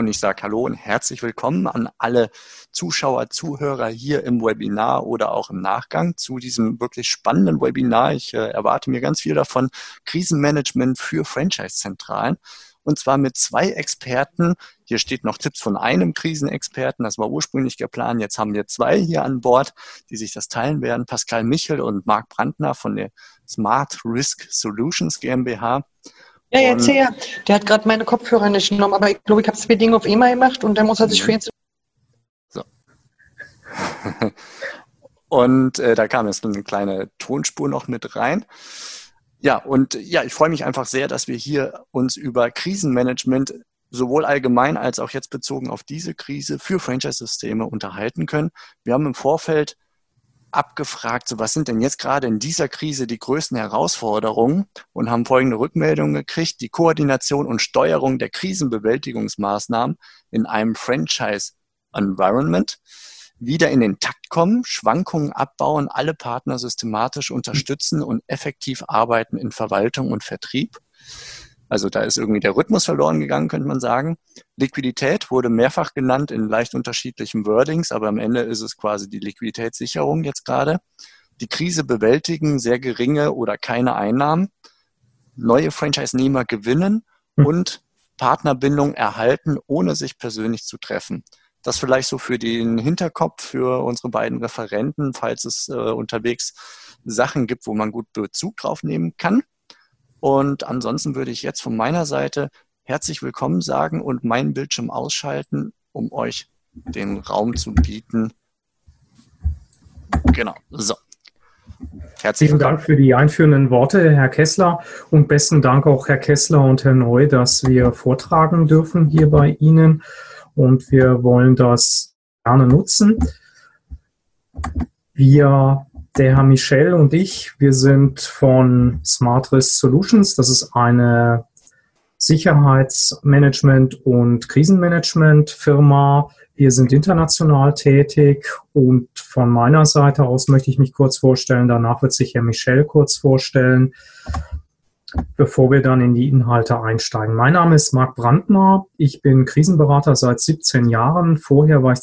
Und ich sage Hallo und herzlich willkommen an alle Zuschauer, Zuhörer hier im Webinar oder auch im Nachgang zu diesem wirklich spannenden Webinar. Ich äh, erwarte mir ganz viel davon. Krisenmanagement für Franchise-Zentralen. Und zwar mit zwei Experten. Hier steht noch Tipps von einem Krisenexperten. Das war ursprünglich geplant. Jetzt haben wir zwei hier an Bord, die sich das teilen werden. Pascal Michel und Marc Brandner von der Smart Risk Solutions GmbH. Ja, jetzt her. Der hat gerade meine Kopfhörer nicht genommen, aber ich glaube, ich habe zwei Dinge auf einmal gemacht und dann muss er sich für ihn zu. So. und äh, da kam jetzt eine kleine Tonspur noch mit rein. Ja, und ja, ich freue mich einfach sehr, dass wir hier uns über Krisenmanagement sowohl allgemein als auch jetzt bezogen auf diese Krise für Franchise-Systeme unterhalten können. Wir haben im Vorfeld abgefragt, so was sind denn jetzt gerade in dieser Krise die größten Herausforderungen und haben folgende Rückmeldungen gekriegt. Die Koordination und Steuerung der Krisenbewältigungsmaßnahmen in einem Franchise-Environment, wieder in den Takt kommen, Schwankungen abbauen, alle Partner systematisch unterstützen und effektiv arbeiten in Verwaltung und Vertrieb. Also da ist irgendwie der Rhythmus verloren gegangen, könnte man sagen. Liquidität wurde mehrfach genannt in leicht unterschiedlichen Wordings, aber am Ende ist es quasi die Liquiditätssicherung jetzt gerade. Die Krise bewältigen, sehr geringe oder keine Einnahmen, neue Franchise-Nehmer gewinnen hm. und Partnerbindung erhalten, ohne sich persönlich zu treffen. Das vielleicht so für den Hinterkopf für unsere beiden Referenten, falls es äh, unterwegs Sachen gibt, wo man gut Bezug drauf nehmen kann. Und ansonsten würde ich jetzt von meiner Seite herzlich willkommen sagen und meinen Bildschirm ausschalten, um euch den Raum zu bieten. Genau, so. Herzlichen Dank für die einführenden Worte, Herr Kessler. Und besten Dank auch, Herr Kessler und Herr Neu, dass wir vortragen dürfen hier bei Ihnen. Und wir wollen das gerne nutzen. Wir der Herr Michel und ich, wir sind von Smart Risk Solutions. Das ist eine Sicherheitsmanagement- und Krisenmanagement-Firma. Wir sind international tätig und von meiner Seite aus möchte ich mich kurz vorstellen. Danach wird sich Herr Michel kurz vorstellen, bevor wir dann in die Inhalte einsteigen. Mein Name ist Marc Brandner. Ich bin Krisenberater seit 17 Jahren. Vorher war ich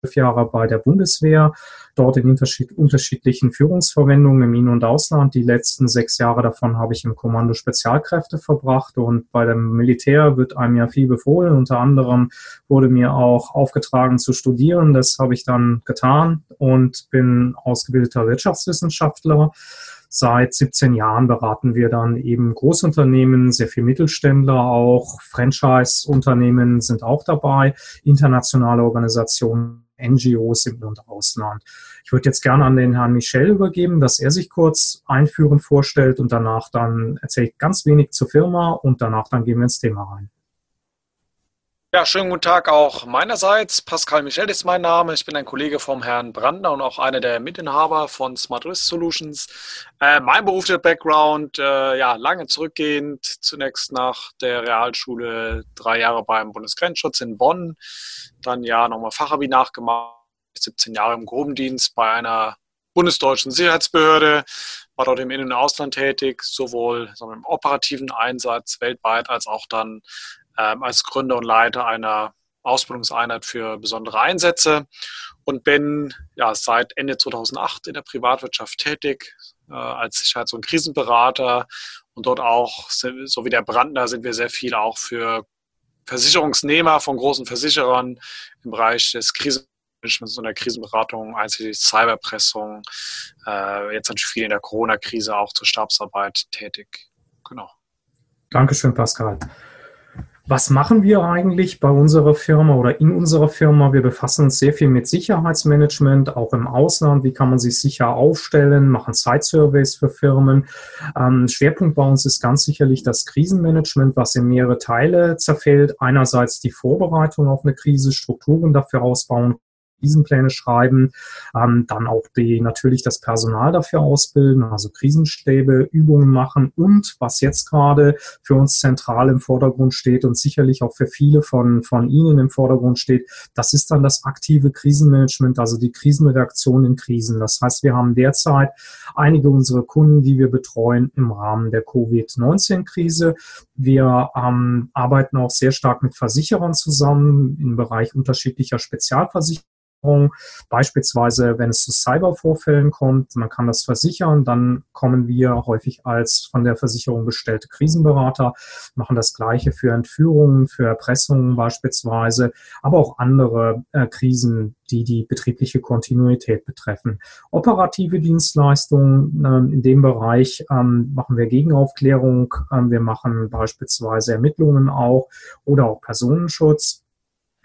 zwölf Jahre bei der Bundeswehr, dort in unterschiedlichen Führungsverwendungen im In- und Ausland. Die letzten sechs Jahre davon habe ich im Kommando Spezialkräfte verbracht und bei dem Militär wird einem ja viel befohlen. Unter anderem wurde mir auch aufgetragen zu studieren. Das habe ich dann getan und bin ausgebildeter Wirtschaftswissenschaftler. Seit 17 Jahren beraten wir dann eben Großunternehmen, sehr viel Mittelständler auch, Franchise-Unternehmen sind auch dabei, internationale Organisationen NGOs im und Ausland. Ich würde jetzt gerne an den Herrn Michel übergeben, dass er sich kurz einführend vorstellt und danach dann erzählt ganz wenig zur Firma und danach dann gehen wir ins Thema rein. Ja, schönen guten Tag auch meinerseits. Pascal Michel ist mein Name. Ich bin ein Kollege vom Herrn Brandner und auch einer der Mitinhaber von Smart Risk Solutions. Äh, mein beruflicher Background, äh, ja, lange zurückgehend, zunächst nach der Realschule drei Jahre beim Bundesgrenzschutz in Bonn, dann ja nochmal Fachabi nachgemacht, 17 Jahre im Grubendienst bei einer bundesdeutschen Sicherheitsbehörde, war dort im In- und Ausland tätig, sowohl im operativen Einsatz weltweit als auch dann als Gründer und Leiter einer Ausbildungseinheit für besondere Einsätze und bin ja, seit Ende 2008 in der Privatwirtschaft tätig äh, als Sicherheits- und Krisenberater und dort auch, so wie der Brandner, sind wir sehr viel auch für Versicherungsnehmer von großen Versicherern im Bereich des Krisenmanagements und der Krisenberatung, einschließlich Cyberpressung, äh, jetzt natürlich viel in der Corona-Krise auch zur Stabsarbeit tätig. Genau. Dankeschön, Pascal. Was machen wir eigentlich bei unserer Firma oder in unserer Firma? Wir befassen uns sehr viel mit Sicherheitsmanagement, auch im Ausland. Wie kann man sich sicher aufstellen? Machen Site-Surveys für Firmen. Ähm, Schwerpunkt bei uns ist ganz sicherlich das Krisenmanagement, was in mehrere Teile zerfällt. Einerseits die Vorbereitung auf eine Krise, Strukturen dafür ausbauen, Krisenpläne schreiben, ähm, dann auch die natürlich das Personal dafür ausbilden, also Krisenstäbe, Übungen machen und was jetzt gerade für uns zentral im Vordergrund steht und sicherlich auch für viele von, von Ihnen im Vordergrund steht, das ist dann das aktive Krisenmanagement, also die Krisenreaktion in Krisen. Das heißt, wir haben derzeit einige unserer Kunden, die wir betreuen im Rahmen der Covid-19-Krise. Wir ähm, arbeiten auch sehr stark mit Versicherern zusammen im Bereich unterschiedlicher Spezialversicherungen. Beispielsweise, wenn es zu Cybervorfällen kommt, man kann das versichern, dann kommen wir häufig als von der Versicherung bestellte Krisenberater, machen das Gleiche für Entführungen, für Erpressungen beispielsweise, aber auch andere äh, Krisen, die die betriebliche Kontinuität betreffen. Operative Dienstleistungen äh, in dem Bereich ähm, machen wir Gegenaufklärung, ähm, wir machen beispielsweise Ermittlungen auch oder auch Personenschutz.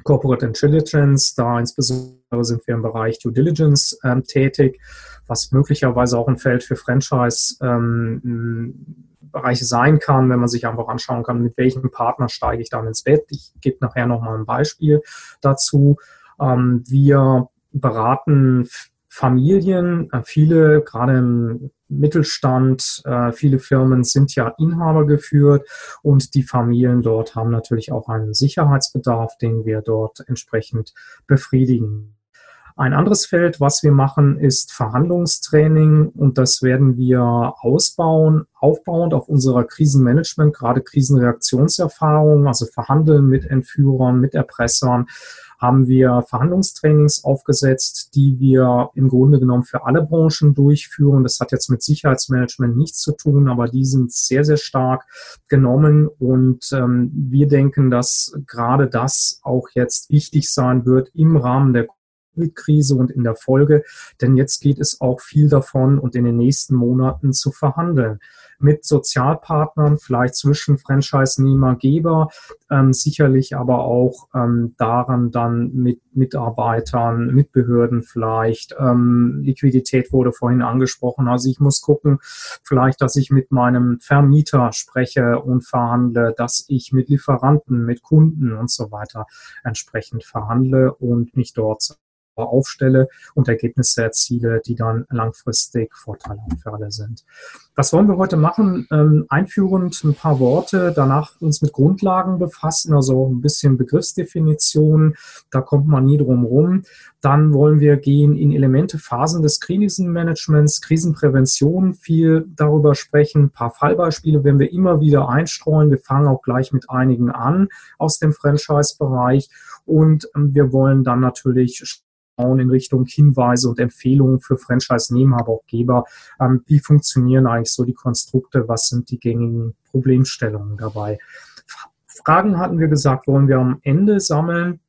Corporate Intelligence, da insbesondere sind wir im Bereich Due Diligence ähm, tätig, was möglicherweise auch ein Feld für Franchise ähm, sein kann, wenn man sich einfach anschauen kann, mit welchem Partner steige ich dann ins Bett. Ich gebe nachher nochmal ein Beispiel dazu. Ähm, wir beraten Familien, äh, viele, gerade im Mittelstand, äh, viele Firmen sind ja Inhaber geführt und die Familien dort haben natürlich auch einen Sicherheitsbedarf, den wir dort entsprechend befriedigen. Ein anderes Feld, was wir machen, ist Verhandlungstraining und das werden wir ausbauen, aufbauend auf unserer Krisenmanagement, gerade Krisenreaktionserfahrung, also Verhandeln mit Entführern, mit Erpressern, haben wir Verhandlungstrainings aufgesetzt, die wir im Grunde genommen für alle Branchen durchführen. Das hat jetzt mit Sicherheitsmanagement nichts zu tun, aber die sind sehr, sehr stark genommen und ähm, wir denken, dass gerade das auch jetzt wichtig sein wird im Rahmen der Covid-Krise und in der Folge, denn jetzt geht es auch viel davon und in den nächsten Monaten zu verhandeln mit Sozialpartnern, vielleicht zwischen Franchise-Nehmer, Geber, ähm, sicherlich aber auch ähm, daran dann mit Mitarbeitern, mit Behörden vielleicht. Ähm, Liquidität wurde vorhin angesprochen. Also ich muss gucken, vielleicht, dass ich mit meinem Vermieter spreche und verhandle, dass ich mit Lieferanten, mit Kunden und so weiter entsprechend verhandle und mich dort aufstelle und Ergebnisse erziele, die dann langfristig vorteilhaft für alle sind. Was wollen wir heute machen? Ähm, einführend ein paar Worte, danach uns mit Grundlagen befassen, also ein bisschen Begriffsdefinitionen, da kommt man nie drum rum. Dann wollen wir gehen in Elemente, Phasen des Krisenmanagements, Krisenprävention, viel darüber sprechen, ein paar Fallbeispiele werden wir immer wieder einstreuen. Wir fangen auch gleich mit einigen an aus dem Franchise-Bereich und ähm, wir wollen dann natürlich in Richtung Hinweise und Empfehlungen für Franchise-Nehmer, aber auch Geber. Ähm, wie funktionieren eigentlich so die Konstrukte? Was sind die gängigen Problemstellungen dabei? Fragen hatten wir gesagt, wollen wir am Ende sammeln.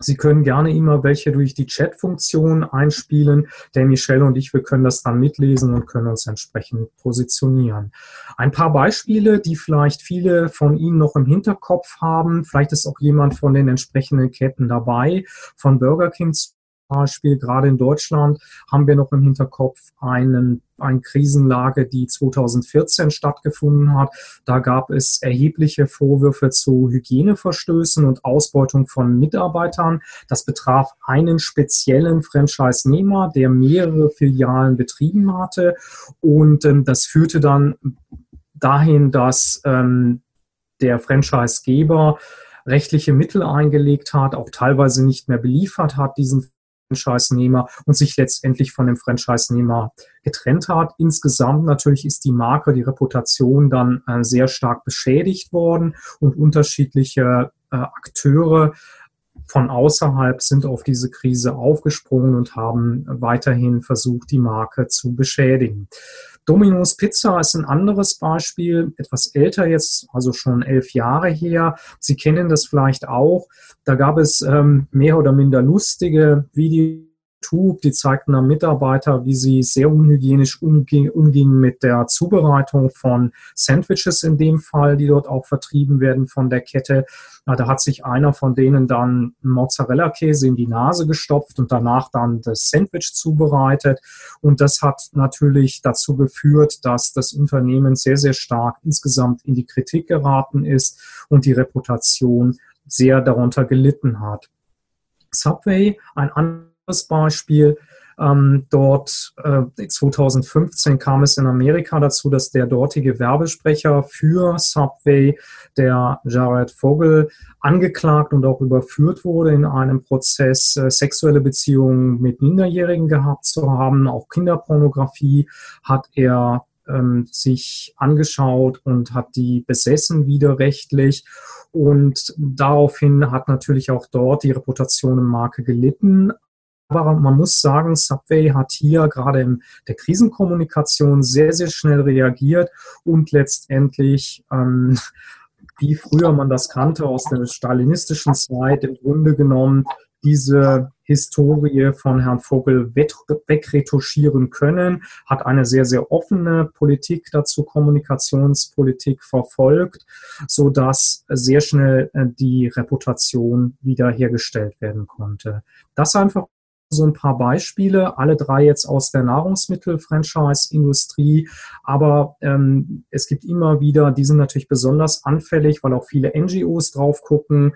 Sie können gerne immer welche durch die Chat-Funktion einspielen. Der Michelle und ich, wir können das dann mitlesen und können uns entsprechend positionieren. Ein paar Beispiele, die vielleicht viele von Ihnen noch im Hinterkopf haben. Vielleicht ist auch jemand von den entsprechenden Ketten dabei. Von Burger King Beispiel, gerade in Deutschland haben wir noch im Hinterkopf einen, eine Krisenlage, die 2014 stattgefunden hat. Da gab es erhebliche Vorwürfe zu Hygieneverstößen und Ausbeutung von Mitarbeitern. Das betraf einen speziellen Franchise-Nehmer, der mehrere Filialen betrieben hatte. Und ähm, das führte dann dahin, dass ähm, der Franchise-Geber rechtliche Mittel eingelegt hat, auch teilweise nicht mehr beliefert hat, diesen Franchise-Nehmer und sich letztendlich von dem Franchise-Nehmer getrennt hat. Insgesamt natürlich ist die Marke, die Reputation dann äh, sehr stark beschädigt worden und unterschiedliche äh, Akteure von außerhalb sind auf diese Krise aufgesprungen und haben weiterhin versucht, die Marke zu beschädigen. Domino's Pizza ist ein anderes Beispiel, etwas älter jetzt, also schon elf Jahre her. Sie kennen das vielleicht auch. Da gab es ähm, mehr oder minder lustige Videos YouTube, die zeigten dann Mitarbeiter, wie sie sehr unhygienisch umging, umgingen mit der Zubereitung von Sandwiches in dem Fall, die dort auch vertrieben werden von der Kette. Da hat sich einer von denen dann Mozzarella-Käse in die Nase gestopft und danach dann das Sandwich zubereitet. Und das hat natürlich dazu geführt, dass das Unternehmen sehr, sehr stark insgesamt in die Kritik geraten ist und die Reputation sehr darunter gelitten hat. Subway, ein anderes Das Beispiel, ähm, dort äh, 2015 kam es in Amerika dazu, dass der dortige Werbesprecher für Subway, der Jared Vogel, angeklagt und auch überführt wurde in einem Prozess, äh, sexuelle Beziehungen mit Minderjährigen gehabt zu haben. Auch Kinderpornografie hat er ähm, sich angeschaut und hat die besessen widerrechtlich. Und daraufhin hat natürlich auch dort die Reputation im Marke gelitten. Aber man muss sagen, Subway hat hier gerade in der Krisenkommunikation sehr, sehr schnell reagiert und letztendlich, ähm, wie früher man das kannte aus der stalinistischen Zeit, im Grunde genommen diese Historie von Herrn Vogel wegretuschieren können, hat eine sehr, sehr offene Politik dazu, Kommunikationspolitik verfolgt, so dass sehr schnell äh, die Reputation wiederhergestellt werden konnte. Das einfach so ein paar Beispiele, alle drei jetzt aus der Nahrungsmittel-Franchise-Industrie, aber ähm, es gibt immer wieder, die sind natürlich besonders anfällig, weil auch viele NGOs drauf gucken,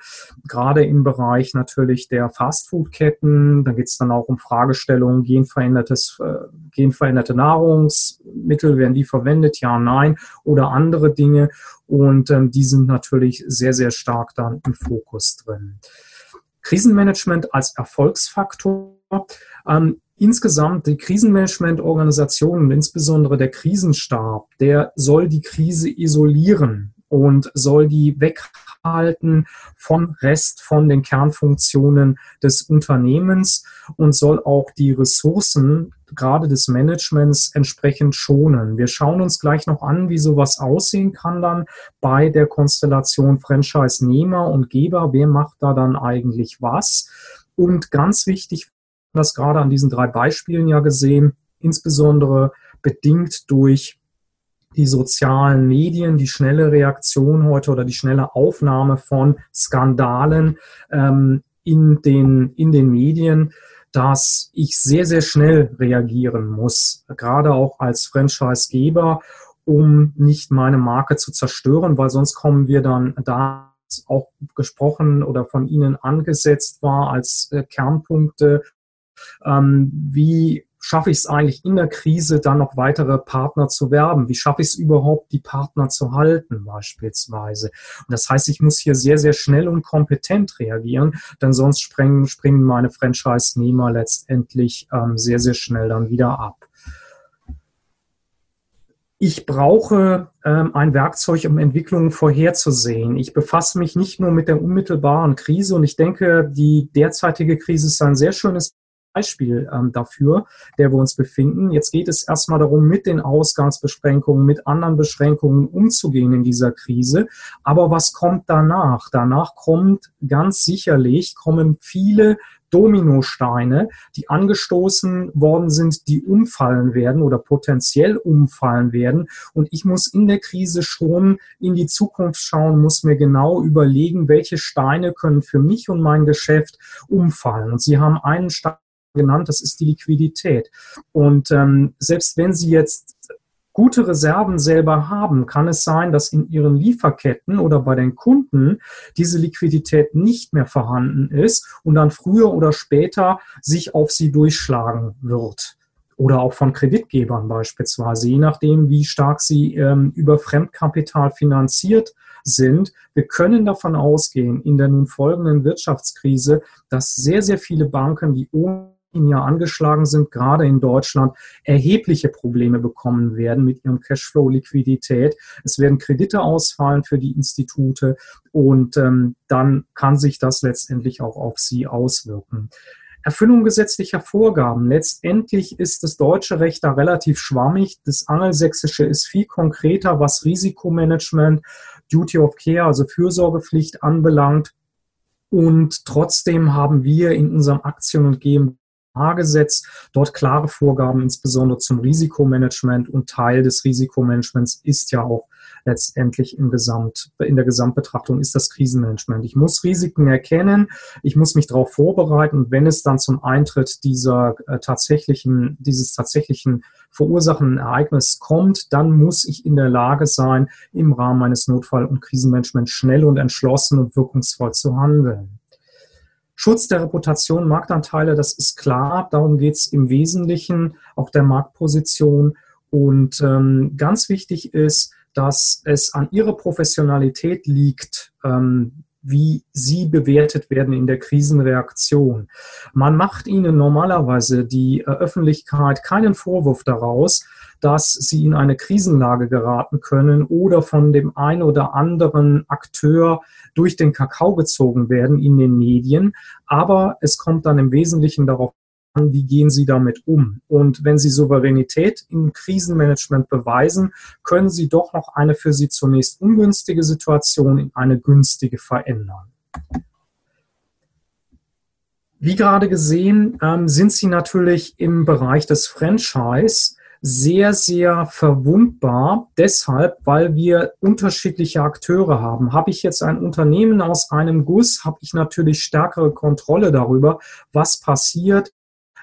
gerade im Bereich natürlich der Fastfood-Ketten, da geht es dann auch um Fragestellungen, genverändertes, äh, genveränderte Nahrungsmittel, werden die verwendet, ja, nein, oder andere Dinge. Und ähm, die sind natürlich sehr, sehr stark dann im Fokus drin. Krisenmanagement als Erfolgsfaktor ähm, insgesamt die Krisenmanagement-Organisation und insbesondere der Krisenstab, der soll die Krise isolieren und soll die weghalten von Rest, von den Kernfunktionen des Unternehmens und soll auch die Ressourcen gerade des Managements entsprechend schonen. Wir schauen uns gleich noch an, wie sowas aussehen kann dann bei der Konstellation Franchise-Nehmer und Geber. Wer macht da dann eigentlich was? Und ganz wichtig das gerade an diesen drei Beispielen ja gesehen, insbesondere bedingt durch die sozialen Medien, die schnelle Reaktion heute oder die schnelle Aufnahme von Skandalen ähm, in, den, in den Medien, dass ich sehr, sehr schnell reagieren muss, gerade auch als Franchisegeber, um nicht meine Marke zu zerstören, weil sonst kommen wir dann da auch gesprochen oder von Ihnen angesetzt war als äh, Kernpunkte wie schaffe ich es eigentlich in der Krise dann noch weitere Partner zu werben? Wie schaffe ich es überhaupt, die Partner zu halten beispielsweise? Und das heißt, ich muss hier sehr, sehr schnell und kompetent reagieren, denn sonst springen, springen meine Franchise-Nehmer letztendlich ähm, sehr, sehr schnell dann wieder ab. Ich brauche ähm, ein Werkzeug, um Entwicklungen vorherzusehen. Ich befasse mich nicht nur mit der unmittelbaren Krise und ich denke, die derzeitige Krise ist ein sehr schönes Beispiel ähm, dafür, der wir uns befinden. Jetzt geht es erstmal darum, mit den Ausgangsbeschränkungen, mit anderen Beschränkungen umzugehen in dieser Krise. Aber was kommt danach? Danach kommt ganz sicherlich, kommen viele Dominosteine, die angestoßen worden sind, die umfallen werden oder potenziell umfallen werden. Und ich muss in der Krise schon in die Zukunft schauen, muss mir genau überlegen, welche Steine können für mich und mein Geschäft umfallen. Und Sie haben einen Stein genannt, das ist die Liquidität. Und ähm, selbst wenn Sie jetzt gute Reserven selber haben, kann es sein, dass in Ihren Lieferketten oder bei den Kunden diese Liquidität nicht mehr vorhanden ist und dann früher oder später sich auf Sie durchschlagen wird. Oder auch von Kreditgebern beispielsweise, je nachdem, wie stark sie ähm, über Fremdkapital finanziert sind. Wir können davon ausgehen, in der nun folgenden Wirtschaftskrise, dass sehr, sehr viele Banken, die ohne ja angeschlagen sind, gerade in Deutschland, erhebliche Probleme bekommen werden mit ihrem Cashflow, Liquidität. Es werden Kredite ausfallen für die Institute und ähm, dann kann sich das letztendlich auch auf sie auswirken. Erfüllung gesetzlicher Vorgaben. Letztendlich ist das deutsche Recht da relativ schwammig. Das angelsächsische ist viel konkreter, was Risikomanagement, Duty of Care, also Fürsorgepflicht anbelangt. Und trotzdem haben wir in unserem Aktien- und GmbH gesetz dort klare Vorgaben, insbesondere zum Risikomanagement und Teil des Risikomanagements ist ja auch letztendlich im Gesamt, in der Gesamtbetrachtung ist das Krisenmanagement. Ich muss Risiken erkennen, ich muss mich darauf vorbereiten und wenn es dann zum Eintritt dieser äh, tatsächlichen, dieses tatsächlichen verursachenden Ereignis kommt, dann muss ich in der Lage sein, im Rahmen meines Notfall- und Krisenmanagements schnell und entschlossen und wirkungsvoll zu handeln. Schutz der Reputation, Marktanteile, das ist klar. Darum geht es im Wesentlichen auch der Marktposition. Und ähm, ganz wichtig ist, dass es an ihrer Professionalität liegt, ähm, wie sie bewertet werden in der Krisenreaktion. Man macht ihnen normalerweise die äh, Öffentlichkeit keinen Vorwurf daraus, dass sie in eine Krisenlage geraten können oder von dem ein oder anderen Akteur durch den Kakao gezogen werden in den Medien. Aber es kommt dann im Wesentlichen darauf an, wie gehen Sie damit um? Und wenn Sie Souveränität im Krisenmanagement beweisen, können Sie doch noch eine für Sie zunächst ungünstige Situation in eine günstige verändern. Wie gerade gesehen, ähm, sind Sie natürlich im Bereich des Franchise sehr, sehr verwundbar. Deshalb, weil wir unterschiedliche Akteure haben. Habe ich jetzt ein Unternehmen aus einem Guss, habe ich natürlich stärkere Kontrolle darüber, was passiert,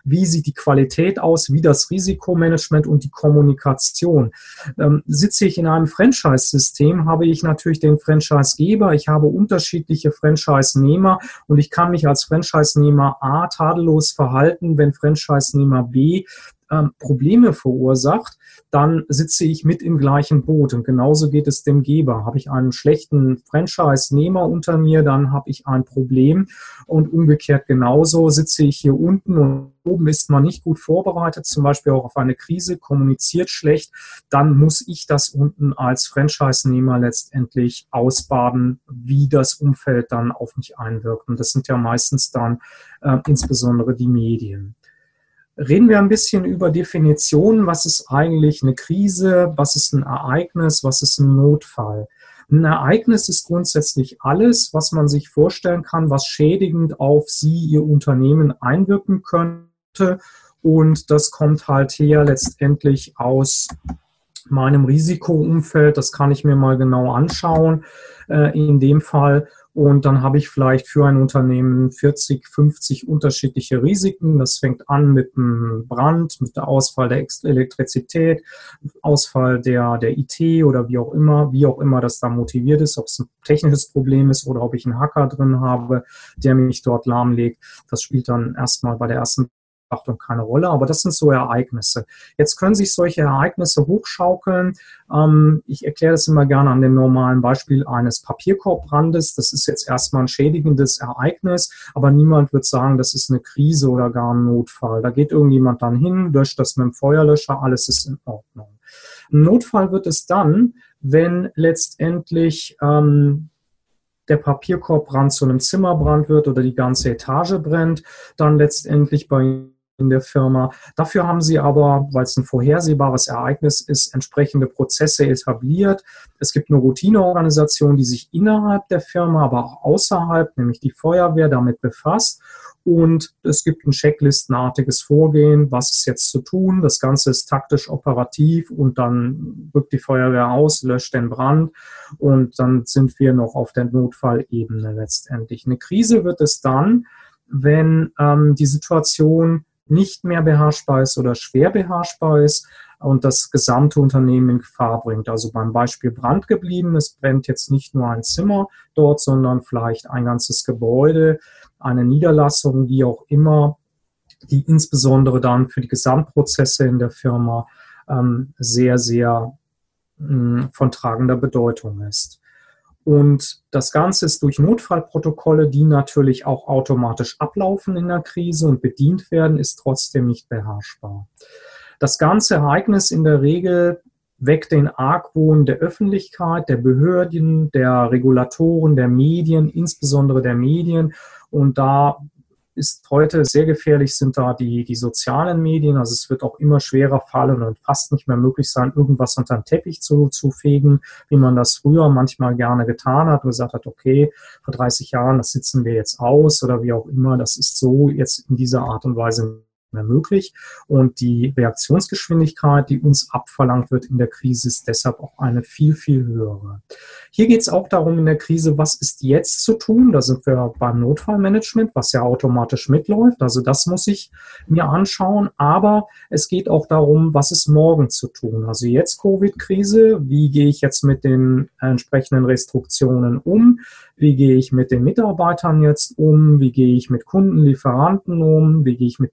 wie sieht die Qualität aus, wie das Risikomanagement und die Kommunikation. Ähm, sitze ich in einem Franchise-System, habe ich natürlich den Franchise-Geber, ich habe unterschiedliche Franchise-Nehmer und ich kann mich als Franchise-Nehmer A tadellos verhalten, wenn Franchise-Nehmer B ähm, Probleme verursacht, dann sitze ich mit im gleichen Boot. Und genauso geht es dem Geber. Habe ich einen schlechten Franchise-Nehmer unter mir, dann habe ich ein Problem. Und umgekehrt genauso sitze ich hier unten und oben ist man nicht gut vorbereitet, zum Beispiel auch auf eine Krise, kommuniziert schlecht, dann muss ich das unten als Franchise-Nehmer letztendlich ausbaden, wie das Umfeld dann auf mich einwirkt. Und das sind ja meistens dann äh, insbesondere die Medien. Reden wir ein bisschen über Definitionen. Was ist eigentlich eine Krise? Was ist ein Ereignis? Was ist ein Notfall? Ein Ereignis ist grundsätzlich alles, was man sich vorstellen kann, was schädigend auf Sie, Ihr Unternehmen einwirken könnte. Und das kommt halt her letztendlich aus meinem Risikoumfeld. Das kann ich mir mal genau anschauen. Äh, in dem Fall und dann habe ich vielleicht für ein Unternehmen 40, 50 unterschiedliche Risiken. Das fängt an mit einem Brand, mit der Ausfall der Elektrizität, Ausfall der, der IT oder wie auch immer, wie auch immer das da motiviert ist, ob es ein technisches Problem ist oder ob ich einen Hacker drin habe, der mich dort lahmlegt. Das spielt dann erstmal bei der ersten Betrachtung keine Rolle, aber das sind so Ereignisse. Jetzt können sich solche Ereignisse hochschaukeln. Ähm, ich erkläre das immer gerne an dem normalen Beispiel eines Papierkorbbrandes. Das ist jetzt erstmal ein schädigendes Ereignis, aber niemand wird sagen, das ist eine Krise oder gar ein Notfall. Da geht irgendjemand dann hin, löscht das mit dem Feuerlöscher, alles ist in Ordnung. Ein Notfall wird es dann, wenn letztendlich ähm, der Papierkorbbrand zu einem Zimmerbrand wird oder die ganze Etage brennt, dann letztendlich bei in der Firma. Dafür haben sie aber, weil es ein vorhersehbares Ereignis ist, entsprechende Prozesse etabliert. Es gibt eine Routineorganisation, die sich innerhalb der Firma, aber auch außerhalb, nämlich die Feuerwehr, damit befasst. Und es gibt ein checklistenartiges Vorgehen, was ist jetzt zu tun. Das Ganze ist taktisch operativ und dann rückt die Feuerwehr aus, löscht den Brand und dann sind wir noch auf der Notfallebene letztendlich. Eine Krise wird es dann, wenn ähm, die Situation nicht mehr beherrschbar ist oder schwer beherrschbar ist und das gesamte Unternehmen in Gefahr bringt. Also beim Beispiel Brand geblieben, es brennt jetzt nicht nur ein Zimmer dort, sondern vielleicht ein ganzes Gebäude, eine Niederlassung, wie auch immer, die insbesondere dann für die Gesamtprozesse in der Firma ähm, sehr, sehr mh, hm, von tragender Bedeutung ist. Und das Ganze ist durch Notfallprotokolle, die natürlich auch automatisch ablaufen in der Krise und bedient werden, ist trotzdem nicht beherrschbar. Das ganze Ereignis in der Regel weckt den Argwohn der Öffentlichkeit, der Behörden, der Regulatoren, der Medien, insbesondere der Medien. Und da ist heute sehr gefährlich, sind da die, die sozialen Medien. Also es wird auch immer schwerer fallen und fast nicht mehr möglich sein, irgendwas unter den Teppich zu, zu fegen, wie man das früher manchmal gerne getan hat und gesagt hat, okay, vor 30 Jahren, das sitzen wir jetzt aus oder wie auch immer. Das ist so jetzt in dieser Art und Weise mehr möglich. Und die Reaktionsgeschwindigkeit, die uns abverlangt wird in der Krise, ist deshalb auch eine viel, viel höhere. Hier geht es auch darum in der Krise, was ist jetzt zu tun? Da sind wir beim Notfallmanagement, was ja automatisch mitläuft. Also das muss ich mir anschauen. Aber es geht auch darum, was ist morgen zu tun? Also jetzt Covid-Krise. Wie gehe ich jetzt mit den entsprechenden Restriktionen um? wie gehe ich mit den Mitarbeitern jetzt um, wie gehe ich mit Kunden, Lieferanten um, wie gehe ich mit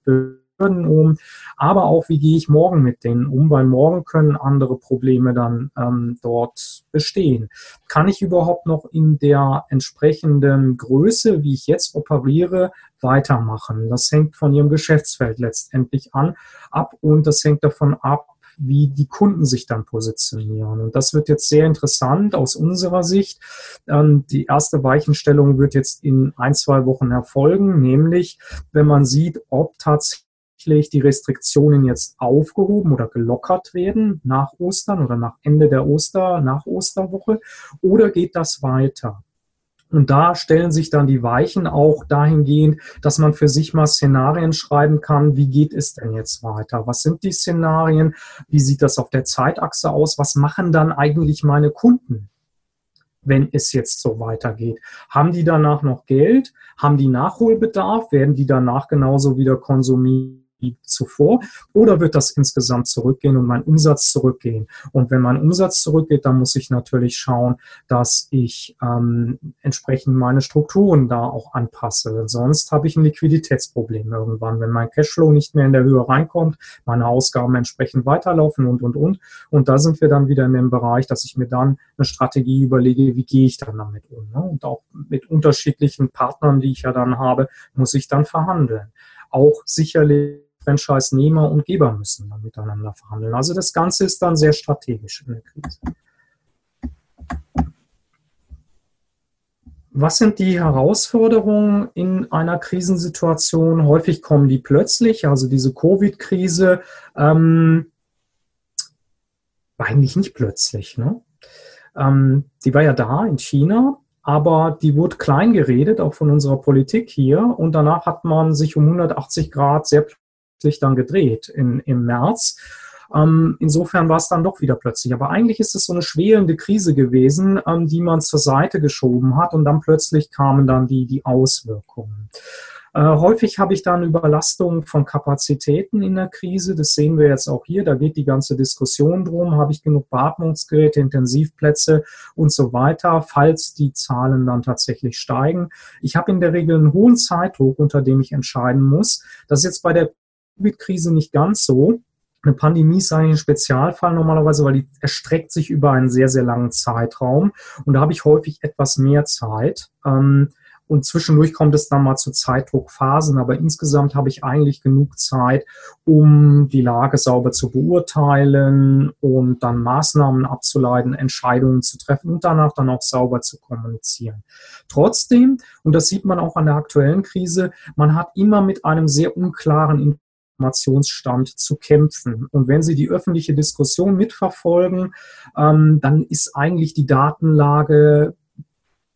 um, aber auch wie gehe ich morgen mit denen um, weil morgen können andere Probleme dann ähm, dort bestehen. Kann ich überhaupt noch in der entsprechenden Größe, wie ich jetzt operiere, weitermachen? Das hängt von Ihrem Geschäftsfeld letztendlich an ab und das hängt davon ab, wie die Kunden sich dann positionieren. Und das wird jetzt sehr interessant aus unserer Sicht. Ähm, die erste Weichenstellung wird jetzt in ein, zwei Wochen erfolgen, nämlich wenn man sieht, ob tatsächlich die Restriktionen jetzt aufgehoben oder gelockert werden nach Ostern oder nach Ende der Oster, nach Osterwoche oder geht das weiter? Und da stellen sich dann die Weichen auch dahingehend, dass man für sich mal Szenarien schreiben kann, wie geht es denn jetzt weiter? Was sind die Szenarien? Wie sieht das auf der Zeitachse aus? Was machen dann eigentlich meine Kunden? wenn es jetzt so weitergeht. Haben die danach noch Geld? Haben die Nachholbedarf? Werden die danach genauso wieder konsumiert? Wie zuvor oder wird das insgesamt zurückgehen und mein Umsatz zurückgehen? Und wenn mein Umsatz zurückgeht, dann muss ich natürlich schauen, dass ich ähm, entsprechend meine Strukturen da auch anpasse. Sonst habe ich ein Liquiditätsproblem irgendwann, wenn mein Cashflow nicht mehr in der Höhe reinkommt, meine Ausgaben entsprechend weiterlaufen und, und, und. Und da sind wir dann wieder in dem Bereich, dass ich mir dann eine Strategie überlege, wie gehe ich dann damit um. Ne? Und auch mit unterschiedlichen Partnern, die ich ja dann habe, muss ich dann verhandeln. Auch sicherlich Franchise-Nehmer und Geber müssen dann miteinander verhandeln. Also das Ganze ist dann sehr strategisch in der Krise. Was sind die Herausforderungen in einer Krisensituation? Häufig kommen die plötzlich, also diese Covid-Krise, ähm, war eigentlich nicht plötzlich. Ne? Ähm, die war ja da in China, aber die wurde klein geredet, auch von unserer Politik hier. Und danach hat man sich um 180 Grad sehr sich dann gedreht in, im März. Ähm, insofern war es dann doch wieder plötzlich. Aber eigentlich ist es so eine schwelende Krise gewesen, ähm, die man zur Seite geschoben hat und dann plötzlich kamen dann die, die Auswirkungen. Äh, häufig habe ich dann Überlastung von Kapazitäten in der Krise. Das sehen wir jetzt auch hier. Da geht die ganze Diskussion drum. Habe ich genug Beatmungsgeräte, Intensivplätze und so weiter, falls die Zahlen dann tatsächlich steigen. Ich habe in der Regel einen hohen Zeitdruck, unter dem ich entscheiden muss. Das ist jetzt bei der Covid-Krise nicht ganz so. Eine Pandemie ist ein Spezialfall normalerweise, weil die erstreckt sich über einen sehr, sehr langen Zeitraum. Und da habe ich häufig etwas mehr Zeit. Ähm, und zwischendurch kommt es dann mal zu Zeitdruckphasen, aber insgesamt habe ich eigentlich genug Zeit, um die Lage sauber zu beurteilen und dann Maßnahmen abzuleiten, Entscheidungen zu treffen und danach dann auch sauber zu kommunizieren. Trotzdem, und das sieht man auch an der aktuellen Krise, man hat immer mit einem sehr unklaren Informationsstand zu kämpfen. Und wenn Sie die öffentliche Diskussion mitverfolgen, ähm, dann ist eigentlich die Datenlage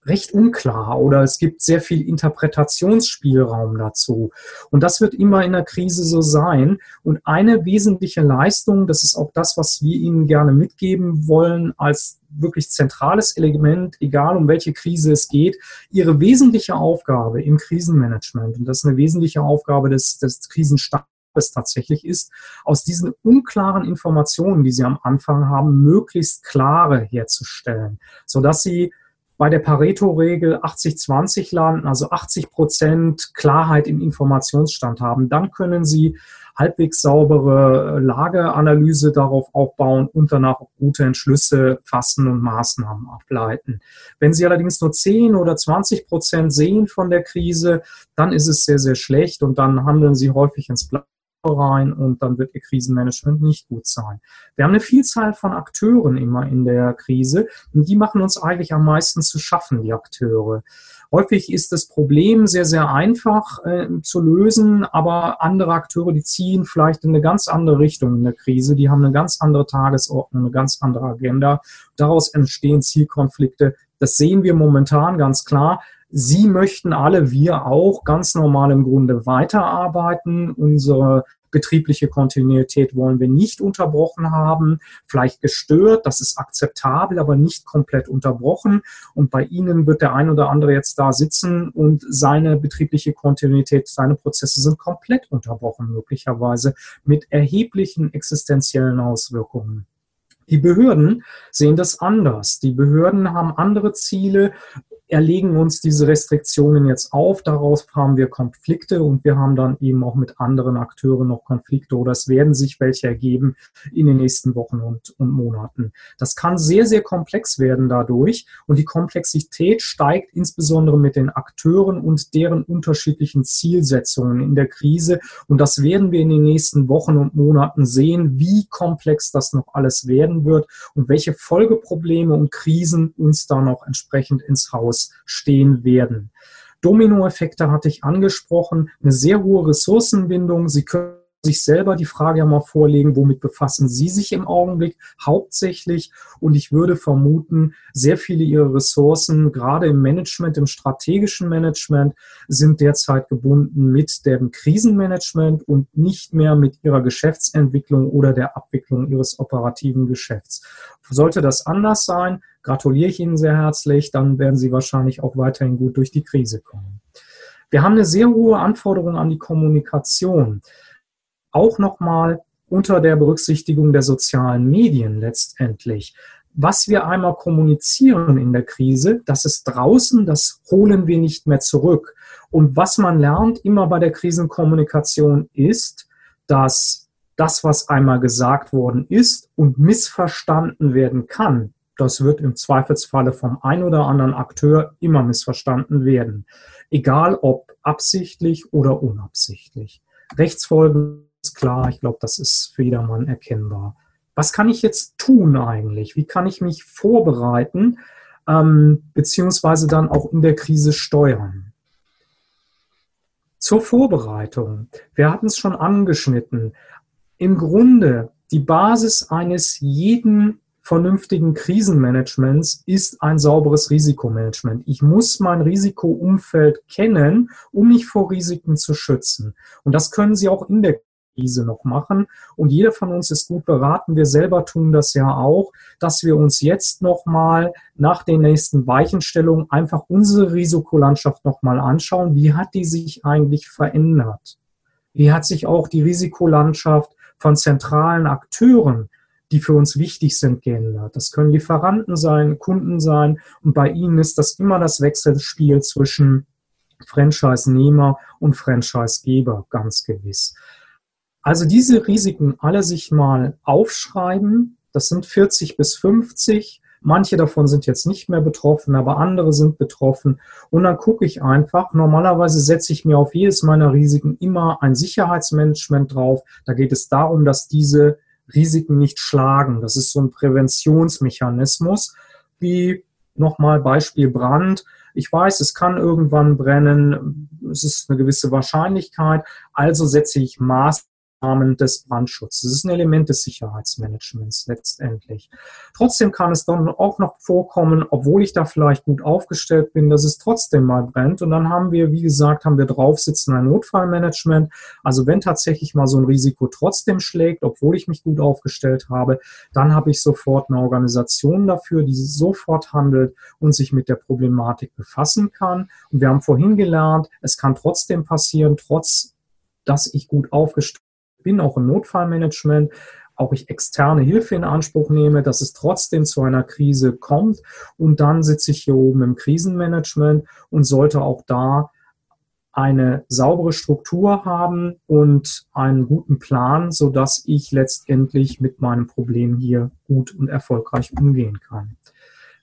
recht unklar oder es gibt sehr viel Interpretationsspielraum dazu. Und das wird immer in der Krise so sein. Und eine wesentliche Leistung, das ist auch das, was wir Ihnen gerne mitgeben wollen als wirklich zentrales Element, egal um welche Krise es geht, Ihre wesentliche Aufgabe im Krisenmanagement, und das ist eine wesentliche Aufgabe des, des Krisenstabs, es tatsächlich ist, aus diesen unklaren Informationen, die Sie am Anfang haben, möglichst klare herzustellen, sodass Sie bei der Pareto-Regel 80-20 landen, also 80 Prozent Klarheit im Informationsstand haben. Dann können Sie halbwegs saubere Lageanalyse darauf aufbauen und danach gute Entschlüsse fassen und Maßnahmen ableiten. Wenn Sie allerdings nur 10 oder 20 Prozent sehen von der Krise, dann ist es sehr, sehr schlecht und dann handeln Sie häufig ins Blaue rein und dann wird Ihr Krisenmanagement nicht gut sein. Wir haben eine Vielzahl von Akteuren immer in der Krise und die machen uns eigentlich am meisten zu schaffen, die Akteure. Häufig ist das Problem sehr, sehr einfach äh, zu lösen, aber andere Akteure, die ziehen vielleicht in eine ganz andere Richtung in der Krise, die haben eine ganz andere Tagesordnung, eine ganz andere Agenda. Daraus entstehen Zielkonflikte. Das sehen wir momentan ganz klar. Sie möchten alle, wir auch, ganz normal im Grunde weiterarbeiten. Unsere betriebliche Kontinuität wollen wir nicht unterbrochen haben, vielleicht gestört, das ist akzeptabel, aber nicht komplett unterbrochen. Und bei Ihnen wird der ein oder andere jetzt da sitzen und seine betriebliche Kontinuität, seine Prozesse sind komplett unterbrochen, möglicherweise mit erheblichen existenziellen Auswirkungen. Die Behörden sehen das anders. Die Behörden haben andere Ziele erlegen uns diese Restriktionen jetzt auf. Daraus haben wir Konflikte und wir haben dann eben auch mit anderen Akteuren noch Konflikte oder es werden sich welche ergeben in den nächsten Wochen und, und Monaten. Das kann sehr, sehr komplex werden dadurch und die Komplexität steigt insbesondere mit den Akteuren und deren unterschiedlichen Zielsetzungen in der Krise und das werden wir in den nächsten Wochen und Monaten sehen, wie komplex das noch alles werden wird und welche Folgeprobleme und Krisen uns da noch entsprechend ins Haus stehen werden. Dominoeffekte hatte ich angesprochen, eine sehr hohe Ressourcenbindung. Sie können sich selber die Frage ja mal vorlegen, womit befassen Sie sich im Augenblick hauptsächlich? Und ich würde vermuten, sehr viele Ihrer Ressourcen, gerade im Management, im strategischen Management, sind derzeit gebunden mit dem Krisenmanagement und nicht mehr mit Ihrer Geschäftsentwicklung oder der Abwicklung Ihres operativen Geschäfts. Sollte das anders sein, gratuliere ich Ihnen sehr herzlich, dann werden Sie wahrscheinlich auch weiterhin gut durch die Krise kommen. Wir haben eine sehr hohe Anforderung an die Kommunikation auch nochmal unter der Berücksichtigung der sozialen Medien letztendlich. Was wir einmal kommunizieren in der Krise, das ist draußen, das holen wir nicht mehr zurück. Und was man lernt immer bei der Krisenkommunikation ist, dass das, was einmal gesagt worden ist und missverstanden werden kann, das wird im Zweifelsfalle vom ein oder anderen Akteur immer missverstanden werden. Egal ob absichtlich oder unabsichtlich. Rechtsfolgen klar. Ich glaube, das ist für jedermann erkennbar. Was kann ich jetzt tun eigentlich? Wie kann ich mich vorbereiten, ähm, beziehungsweise dann auch in der Krise steuern? Zur Vorbereitung. Wir hatten es schon angeschnitten. Im Grunde die Basis eines jeden vernünftigen Krisenmanagements ist ein sauberes Risikomanagement. Ich muss mein Risikoumfeld kennen, um mich vor Risiken zu schützen. Und das können Sie auch in der Krise noch machen. Und jeder von uns ist gut beraten, wir selber tun das ja auch, dass wir uns jetzt nochmal nach den nächsten Weichenstellungen einfach unsere Risikolandschaft nochmal anschauen. Wie hat die sich eigentlich verändert? Wie hat sich auch die Risikolandschaft von zentralen Akteuren, die für uns wichtig sind, geändert? Das können Lieferanten sein, Kunden sein. Und bei ihnen ist das immer das Wechselspiel zwischen Franchise-Nehmer und Franchise-Geber, ganz gewiss. Also diese Risiken alle sich mal aufschreiben. Das sind 40 bis 50. Manche davon sind jetzt nicht mehr betroffen, aber andere sind betroffen. Und dann gucke ich einfach, normalerweise setze ich mir auf jedes meiner Risiken immer ein Sicherheitsmanagement drauf. Da geht es darum, dass diese Risiken nicht schlagen. Das ist so ein Präventionsmechanismus, wie nochmal Beispiel Brand. Ich weiß, es kann irgendwann brennen. Es ist eine gewisse Wahrscheinlichkeit. Also setze ich Maß Rahmen des Brandschutzes. Das ist ein Element des Sicherheitsmanagements letztendlich. Trotzdem kann es dann auch noch vorkommen, obwohl ich da vielleicht gut aufgestellt bin, dass es trotzdem mal brennt. Und dann haben wir, wie gesagt, haben wir draufsitzen ein Notfallmanagement. Also wenn tatsächlich mal so ein Risiko trotzdem schlägt, obwohl ich mich gut aufgestellt habe, dann habe ich sofort eine Organisation dafür, die sofort handelt und sich mit der Problematik befassen kann. Und wir haben vorhin gelernt, es kann trotzdem passieren, trotz dass ich gut aufgestellt bin, auch im Notfallmanagement, auch ich externe Hilfe in Anspruch nehme, dass es trotzdem zu einer Krise kommt. Und dann sitze ich hier oben im Krisenmanagement und sollte auch da eine saubere Struktur haben und einen guten Plan, so dass ich letztendlich mit meinem Problem hier gut und erfolgreich umgehen kann.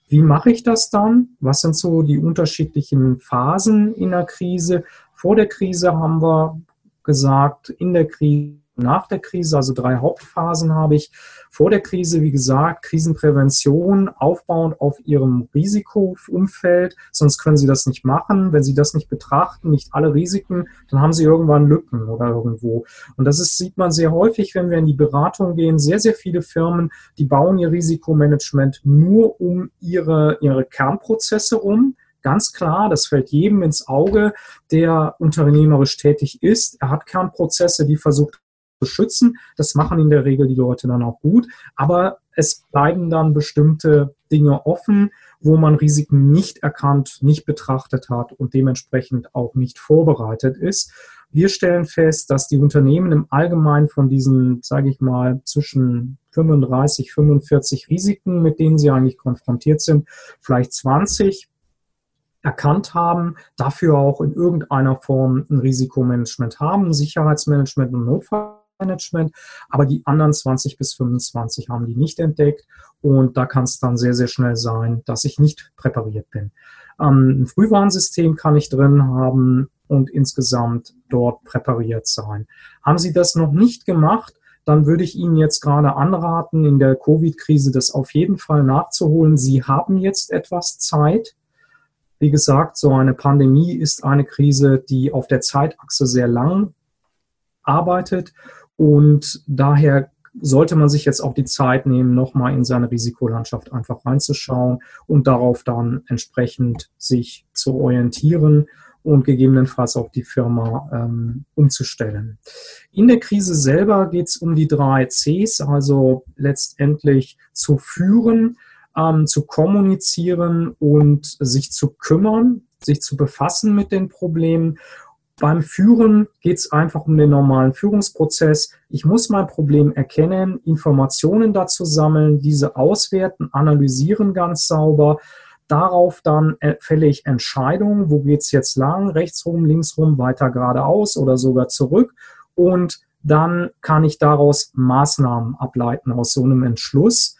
Wie mache ich das dann? Was sind so die unterschiedlichen Phasen in der Krise? Vor der Krise haben wir gesagt, in der Krise nach der Krise, also drei Hauptphasen habe ich. Vor der Krise, wie gesagt, Krisenprävention aufbauend auf Ihrem Risikoumfeld, sonst können Sie das nicht machen. Wenn Sie das nicht betrachten, nicht alle Risiken, dann haben Sie irgendwann Lücken oder irgendwo. Und das ist, sieht man sehr häufig, wenn wir in die Beratung gehen. Sehr, sehr viele Firmen, die bauen ihr Risikomanagement nur um ihre, ihre Kernprozesse rum. Ganz klar, das fällt jedem ins Auge, der unternehmerisch tätig ist. Er hat Kernprozesse, die versucht beschützen. Das machen in der Regel die Leute dann auch gut. Aber es bleiben dann bestimmte Dinge offen, wo man Risiken nicht erkannt, nicht betrachtet hat und dementsprechend auch nicht vorbereitet ist. Wir stellen fest, dass die Unternehmen im Allgemeinen von diesen, sage ich mal, zwischen 35, 45 Risiken, mit denen sie eigentlich konfrontiert sind, vielleicht 20 erkannt haben, dafür auch in irgendeiner Form ein Risikomanagement haben, Sicherheitsmanagement und Notfallmanagement, aber die anderen 20 bis 25 haben die nicht entdeckt und da kann es dann sehr, sehr schnell sein, dass ich nicht präpariert bin. Ähm, ein Frühwarnsystem kann ich drin haben und insgesamt dort präpariert sein. Haben Sie das noch nicht gemacht, dann würde ich Ihnen jetzt gerade anraten, in der Covid-Krise das auf jeden Fall nachzuholen. Sie haben jetzt etwas Zeit. Wie gesagt, so eine Pandemie ist eine Krise, die auf der Zeitachse sehr lang arbeitet und daher sollte man sich jetzt auch die Zeit nehmen, nochmal in seine Risikolandschaft einfach reinzuschauen und darauf dann entsprechend sich zu orientieren und gegebenenfalls auch die Firma ähm, umzustellen. In der Krise selber geht es um die drei Cs, also letztendlich zu führen, ähm, zu kommunizieren und sich zu kümmern, sich zu befassen mit den Problemen beim Führen geht es einfach um den normalen Führungsprozess. Ich muss mein Problem erkennen, Informationen dazu sammeln, diese auswerten, analysieren ganz sauber. Darauf dann fälle ich Entscheidungen, wo geht es jetzt lang, rechts rum, links rum, weiter geradeaus oder sogar zurück. Und dann kann ich daraus Maßnahmen ableiten aus so einem Entschluss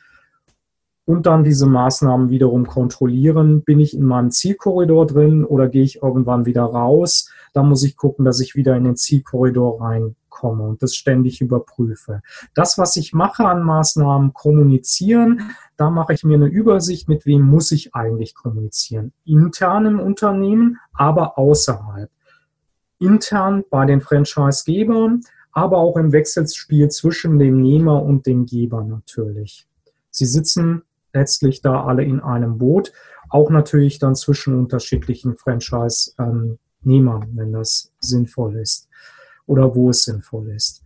und dann diese Maßnahmen wiederum kontrollieren. Bin ich in meinem Zielkorridor drin oder gehe ich irgendwann wieder raus? Da muss ich gucken, dass ich wieder in den Zielkorridor reinkomme und das ständig überprüfe. Das, was ich mache an Maßnahmen, kommunizieren, da mache ich mir eine Übersicht, mit wem muss ich eigentlich kommunizieren. Intern im Unternehmen, aber außerhalb. Intern bei den Franchisegebern, aber auch im Wechselspiel zwischen dem Nehmer und dem Geber natürlich. Sie sitzen letztlich da alle in einem Boot. Auch natürlich dann zwischen unterschiedlichen Franchise-Nehmern, wenn das sinnvoll ist oder wo es sinnvoll ist.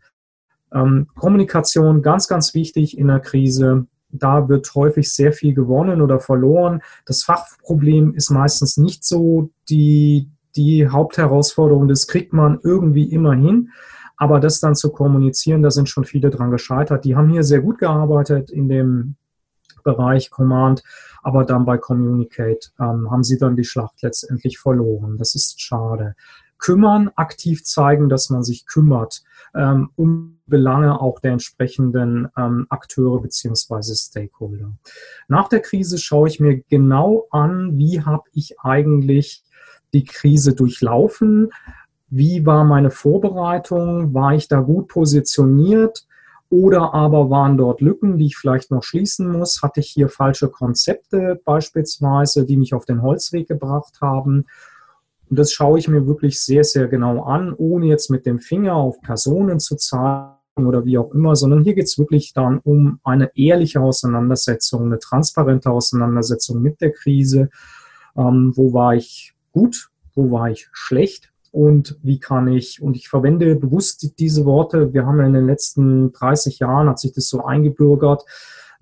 Ähm, Kommunikation ganz, ganz wichtig in der Krise. Da wird häufig sehr viel gewonnen oder verloren. Das Fachproblem ist meistens nicht so die, die Hauptherausforderung. Das kriegt man irgendwie immer hin. Aber das dann zu kommunizieren, da sind schon viele dran gescheitert. Die haben hier sehr gut gearbeitet in dem Bereich Command, aber dann bei Communicate ähm, haben sie dann die Schlacht letztendlich verloren. Das ist schade. Kümmern, aktiv zeigen, dass man sich kümmert ähm, um Belange auch der entsprechenden ähm, Akteure beziehungsweise Stakeholder. Nach der Krise schaue ich mir genau an, wie habe ich eigentlich die Krise durchlaufen, wie war meine Vorbereitung, war ich da gut positioniert, oder aber waren dort Lücken, die ich vielleicht noch schließen muss? Hatte ich hier falsche Konzepte beispielsweise, die mich auf den Holzweg gebracht haben? Und das schaue ich mir wirklich sehr, sehr genau an, ohne jetzt mit dem Finger auf Personen zu zeigen oder wie auch immer, sondern hier geht es wirklich dann um eine ehrliche Auseinandersetzung, eine transparente Auseinandersetzung mit der Krise. Ähm, wo war ich gut? Wo war ich schlecht? Und wie kann ich, und ich verwende bewusst diese Worte, wir haben in den letzten 30 Jahren, hat sich das so eingebürgert,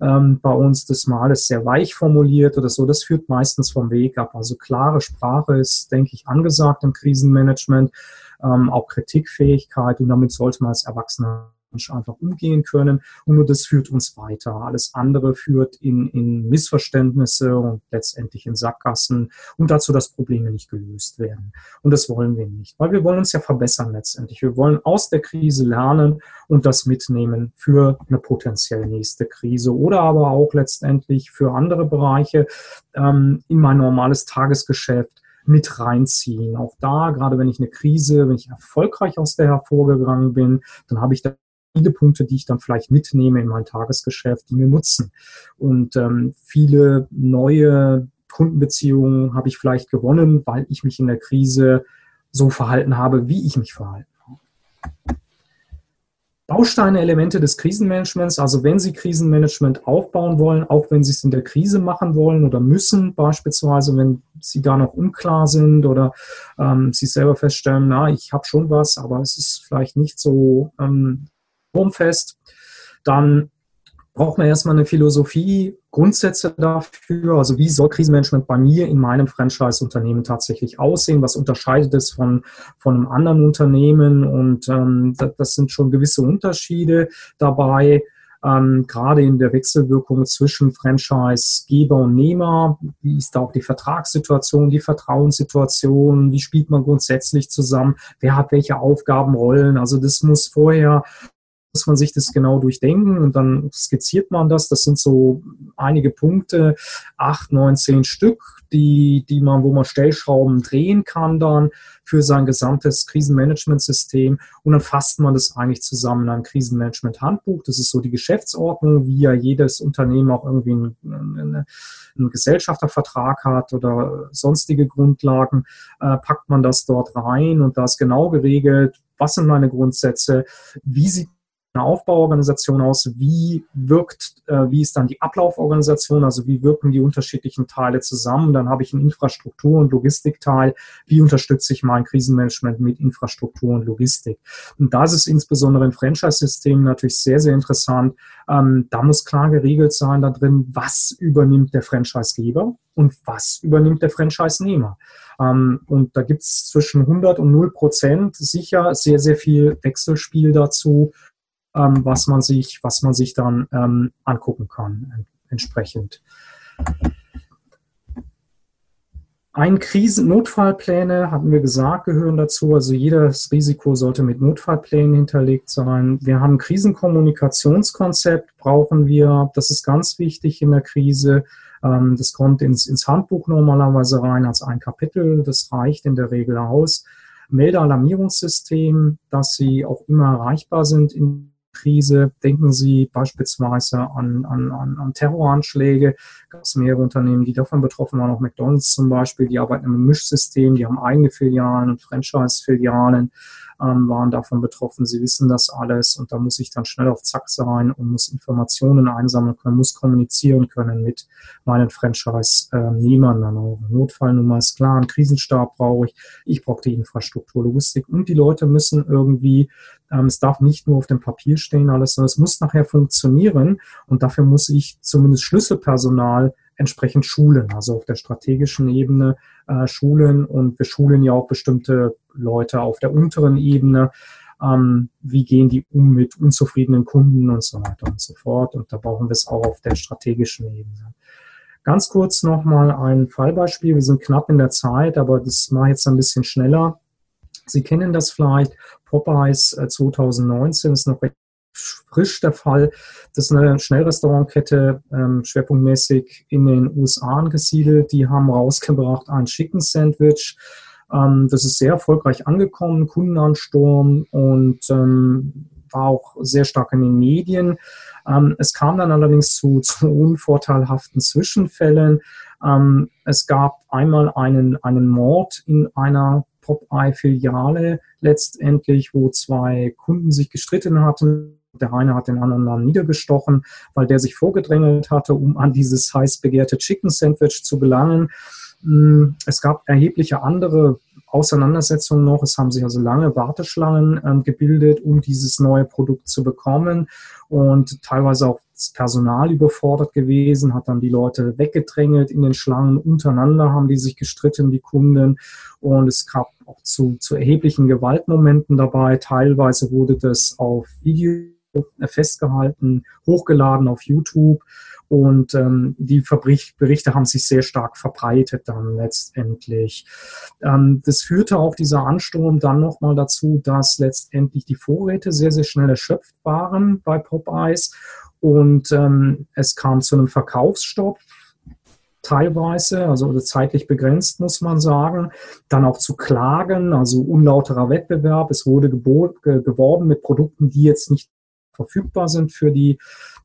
ähm, bei uns das Mal ist sehr weich formuliert oder so, das führt meistens vom Weg ab. Also klare Sprache ist, denke ich, angesagt im Krisenmanagement, ähm, auch Kritikfähigkeit und damit sollte man als Erwachsener einfach umgehen können. Und nur das führt uns weiter. Alles andere führt in, in Missverständnisse und letztendlich in Sackgassen und dazu, dass Probleme nicht gelöst werden. Und das wollen wir nicht, weil wir wollen uns ja verbessern letztendlich. Wir wollen aus der Krise lernen und das mitnehmen für eine potenziell nächste Krise oder aber auch letztendlich für andere Bereiche ähm, in mein normales Tagesgeschäft mit reinziehen. Auch da, gerade wenn ich eine Krise, wenn ich erfolgreich aus der hervorgegangen bin, dann habe ich da viele Punkte, die ich dann vielleicht mitnehme in mein Tagesgeschäft, die mir nutzen. Und ähm, viele neue Kundenbeziehungen habe ich vielleicht gewonnen, weil ich mich in der Krise so verhalten habe, wie ich mich verhalten habe. Bausteine, Elemente des Krisenmanagements, also wenn Sie Krisenmanagement aufbauen wollen, auch wenn Sie es in der Krise machen wollen oder müssen, beispielsweise, wenn Sie da noch unklar sind oder ähm, Sie selber feststellen, na, ich habe schon was, aber es ist vielleicht nicht so ähm, fest. Dann braucht man erstmal eine Philosophie, Grundsätze dafür. Also wie soll Krisenmanagement bei mir in meinem Franchise-Unternehmen tatsächlich aussehen? Was unterscheidet es von, von einem anderen Unternehmen? Und ähm, das, das sind schon gewisse Unterschiede dabei. ähm, gerade in der Wechselwirkung zwischen Franchise-Geber und Nehmer. Wie ist da auch die Vertragssituation, die Vertrauenssituation? Wie spielt man grundsätzlich zusammen? Wer hat welche Aufgabenrollen? Also das muss vorher muss man sich das genau durchdenken und dann skizziert man das. Das sind so einige Punkte, acht, neun, zehn Stück, die, die man, wo man Stellschrauben drehen kann dann für sein gesamtes Krisenmanagementsystem und dann fasst man das eigentlich zusammen in ein Krisenmanagement-Handbuch. Das ist so die Geschäftsordnung, wie ja jedes Unternehmen auch irgendwie einen, einen, einen Gesellschaftervertrag hat oder sonstige Grundlagen, äh, packt man das dort rein und da ist genau geregelt, was sind meine Grundsätze, wie sieht eine Aufbauorganisation aus? Wie wirkt, äh, wie ist dann die Ablauforganisation? Also wie wirken die unterschiedlichen Teile zusammen? Dann habe ich einen Infrastruktur- und Logistikteil. Wie unterstütze ich mein Krisenmanagement mit Infrastruktur und Logistik? Und da ist es insbesondere im Franchise-System natürlich sehr, sehr interessant. Ähm, da muss klar geregelt sein da drin, was übernimmt der Franchisegeber und was übernimmt der Franchise-Nehmer. Ähm, und da gibt es zwischen 100 und 0 Prozent sicher sehr, sehr viel Wechselspiel dazu ähm, was man sich, was man sich dann ähm, angucken kann entsprechend. Ein Krisen Notfallpläne, hatten wir gesagt, gehören dazu. Also jedes Risiko sollte mit Notfallplänen hinterlegt sein. Wir haben ein Krisenkommunikationskonzept, brauchen wir. Das ist ganz wichtig in der Krise. Ähm, das kommt ins, ins Handbuch normalerweise rein als ein Kapitel. Das reicht in der Regel aus. Meldealarmierungssystem, dass sie auch immer erreichbar sind in Krise. Denken Sie beispielsweise an, an, an, an Terroranschläge. Gab es mehrere Unternehmen, die davon betroffen waren, auch McDonalds zum Beispiel. Die arbeiten im Mischsystem, die haben eigene Filialen und Franchise-Filialen ähm, waren davon betroffen. Sie wissen das alles und da muss ich dann schnell auf Zack sein und muss Informationen einsammeln können, muss kommunizieren können mit meinen Franchise-Nehmern. Auch Notfallnummer ist klar, einen Krisenstab brauche ich. Ich brauche die Infrastruktur, Logistik und die Leute müssen irgendwie, ähm, es darf nicht nur auf dem Papier stehen alles, sondern es muss nachher funktionieren und dafür muss ich zumindest Schlüsselpersonal entsprechend schulen, also auf der strategischen Ebene äh, schulen und wir schulen ja auch bestimmte Leute auf der unteren Ebene. Ähm, wie gehen die um mit unzufriedenen Kunden und so weiter und so fort. Und da brauchen wir es auch auf der strategischen Ebene. Ganz kurz nochmal ein Fallbeispiel. Wir sind knapp in der Zeit, aber das mache ich jetzt ein bisschen schneller. Sie kennen das vielleicht. Popeyes 2019 äh, ist noch recht frisch der Fall. Das ist eine Schnellrestaurantkette, ähm, schwerpunktmäßig in den USA angesiedelt. Die haben rausgebracht ein Chicken Sandwich. Ähm, das ist sehr erfolgreich angekommen, Kundenansturm und ähm, war auch sehr stark in den Medien. Ähm, es kam dann allerdings zu, zu unvorteilhaften Zwischenfällen. Ähm, es gab einmal einen, einen Mord in einer Popeye-Filiale letztendlich, wo zwei Kunden sich gestritten hatten der eine hat den anderen dann niedergestochen, weil der sich vorgedrängelt hatte, um an dieses heiß begehrte Chicken Sandwich zu gelangen. Mm, es gab erhebliche andere Auseinandersetzungen noch. Es haben sich also lange Warteschlangen ähm, gebildet, um dieses neue Produkt zu bekommen und teilweise auch das Personal überfordert gewesen, hat dann die Leute weggedrängelt in den Schlangen. Untereinander haben die sich gestritten, die Kunden. Und es gab auch zu, zu erheblichen Gewaltmomenten dabei. Teilweise wurde das auf Video festgehalten, hochgeladen auf YouTube und ähm, die Berichte haben sich sehr stark verbreitet dann letztendlich. Ähm, das führte auch dieser Ansturm dann nochmal dazu, dass letztendlich die Vorräte sehr, sehr schnell erschöpft waren bei Popeyes und ähm, es kam zu einem Verkaufsstopp teilweise, also zeitlich begrenzt, muss man sagen. Dann auch zu Klagen, also unlauterer Wettbewerb. Es wurde geworben mit Produkten, die jetzt nicht verfügbar sind für die,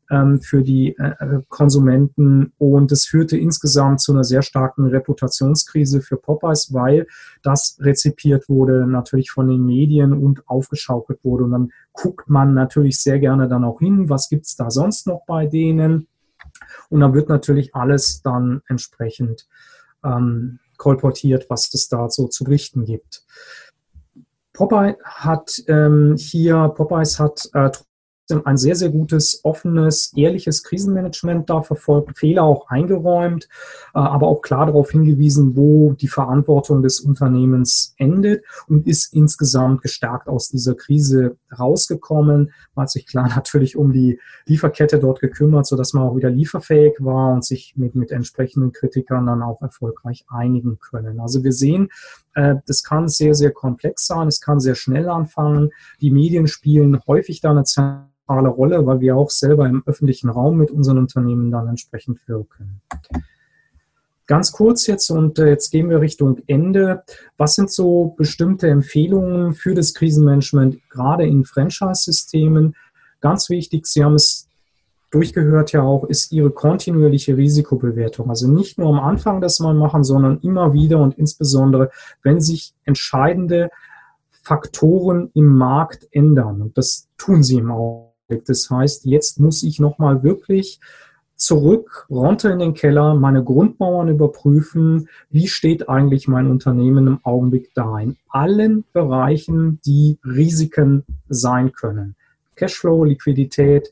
ähm, für die äh, Konsumenten. Und es führte insgesamt zu einer sehr starken Reputationskrise für Popeyes, weil das rezipiert wurde natürlich von den Medien und aufgeschaukelt wurde. Und dann guckt man natürlich sehr gerne dann auch hin, was gibt's da sonst noch bei denen. Und dann wird natürlich alles dann entsprechend ähm, kolportiert, was es da so zu berichten gibt. Popeye hat ähm, hier, Popeyes hat äh, ein sehr, sehr gutes, offenes, ehrliches Krisenmanagement da verfolgt, Fehler auch eingeräumt, äh, aber auch klar darauf hingewiesen, wo die Verantwortung des Unternehmens endet und ist insgesamt gestärkt aus dieser Krise rausgekommen. Man hat sich klar natürlich um die Lieferkette dort gekümmert, sodass man auch wieder lieferfähig war und sich mit, mit entsprechenden Kritikern dann auch erfolgreich einigen können. Also wir sehen, äh, das kann sehr, sehr komplex sein, es kann sehr schnell anfangen. Die Medien spielen häufig da eine zentrale Rolle, weil wir auch selber im öffentlichen Raum mit unseren Unternehmen dann entsprechend wirken. Ganz kurz jetzt und äh, jetzt gehen wir Richtung Ende. Was sind so bestimmte Empfehlungen für das Krisenmanagement, gerade in Franchise-Systemen? Ganz wichtig, Sie haben es durchgehört ja auch, ist Ihre kontinuierliche Risikobewertung. Also nicht nur am Anfang das mal machen, sondern immer wieder und insbesondere, wenn sich entscheidende Faktoren im Markt ändern. Und das tun sie im Augenblick. Das heißt, jetzt muss ich nochmal wirklich zurück, runter in den Keller, meine Grundmauern überprüfen, wie steht eigentlich mein Unternehmen im Augenblick da in allen Bereichen, die Risiken sein können. Cashflow, Liquidität,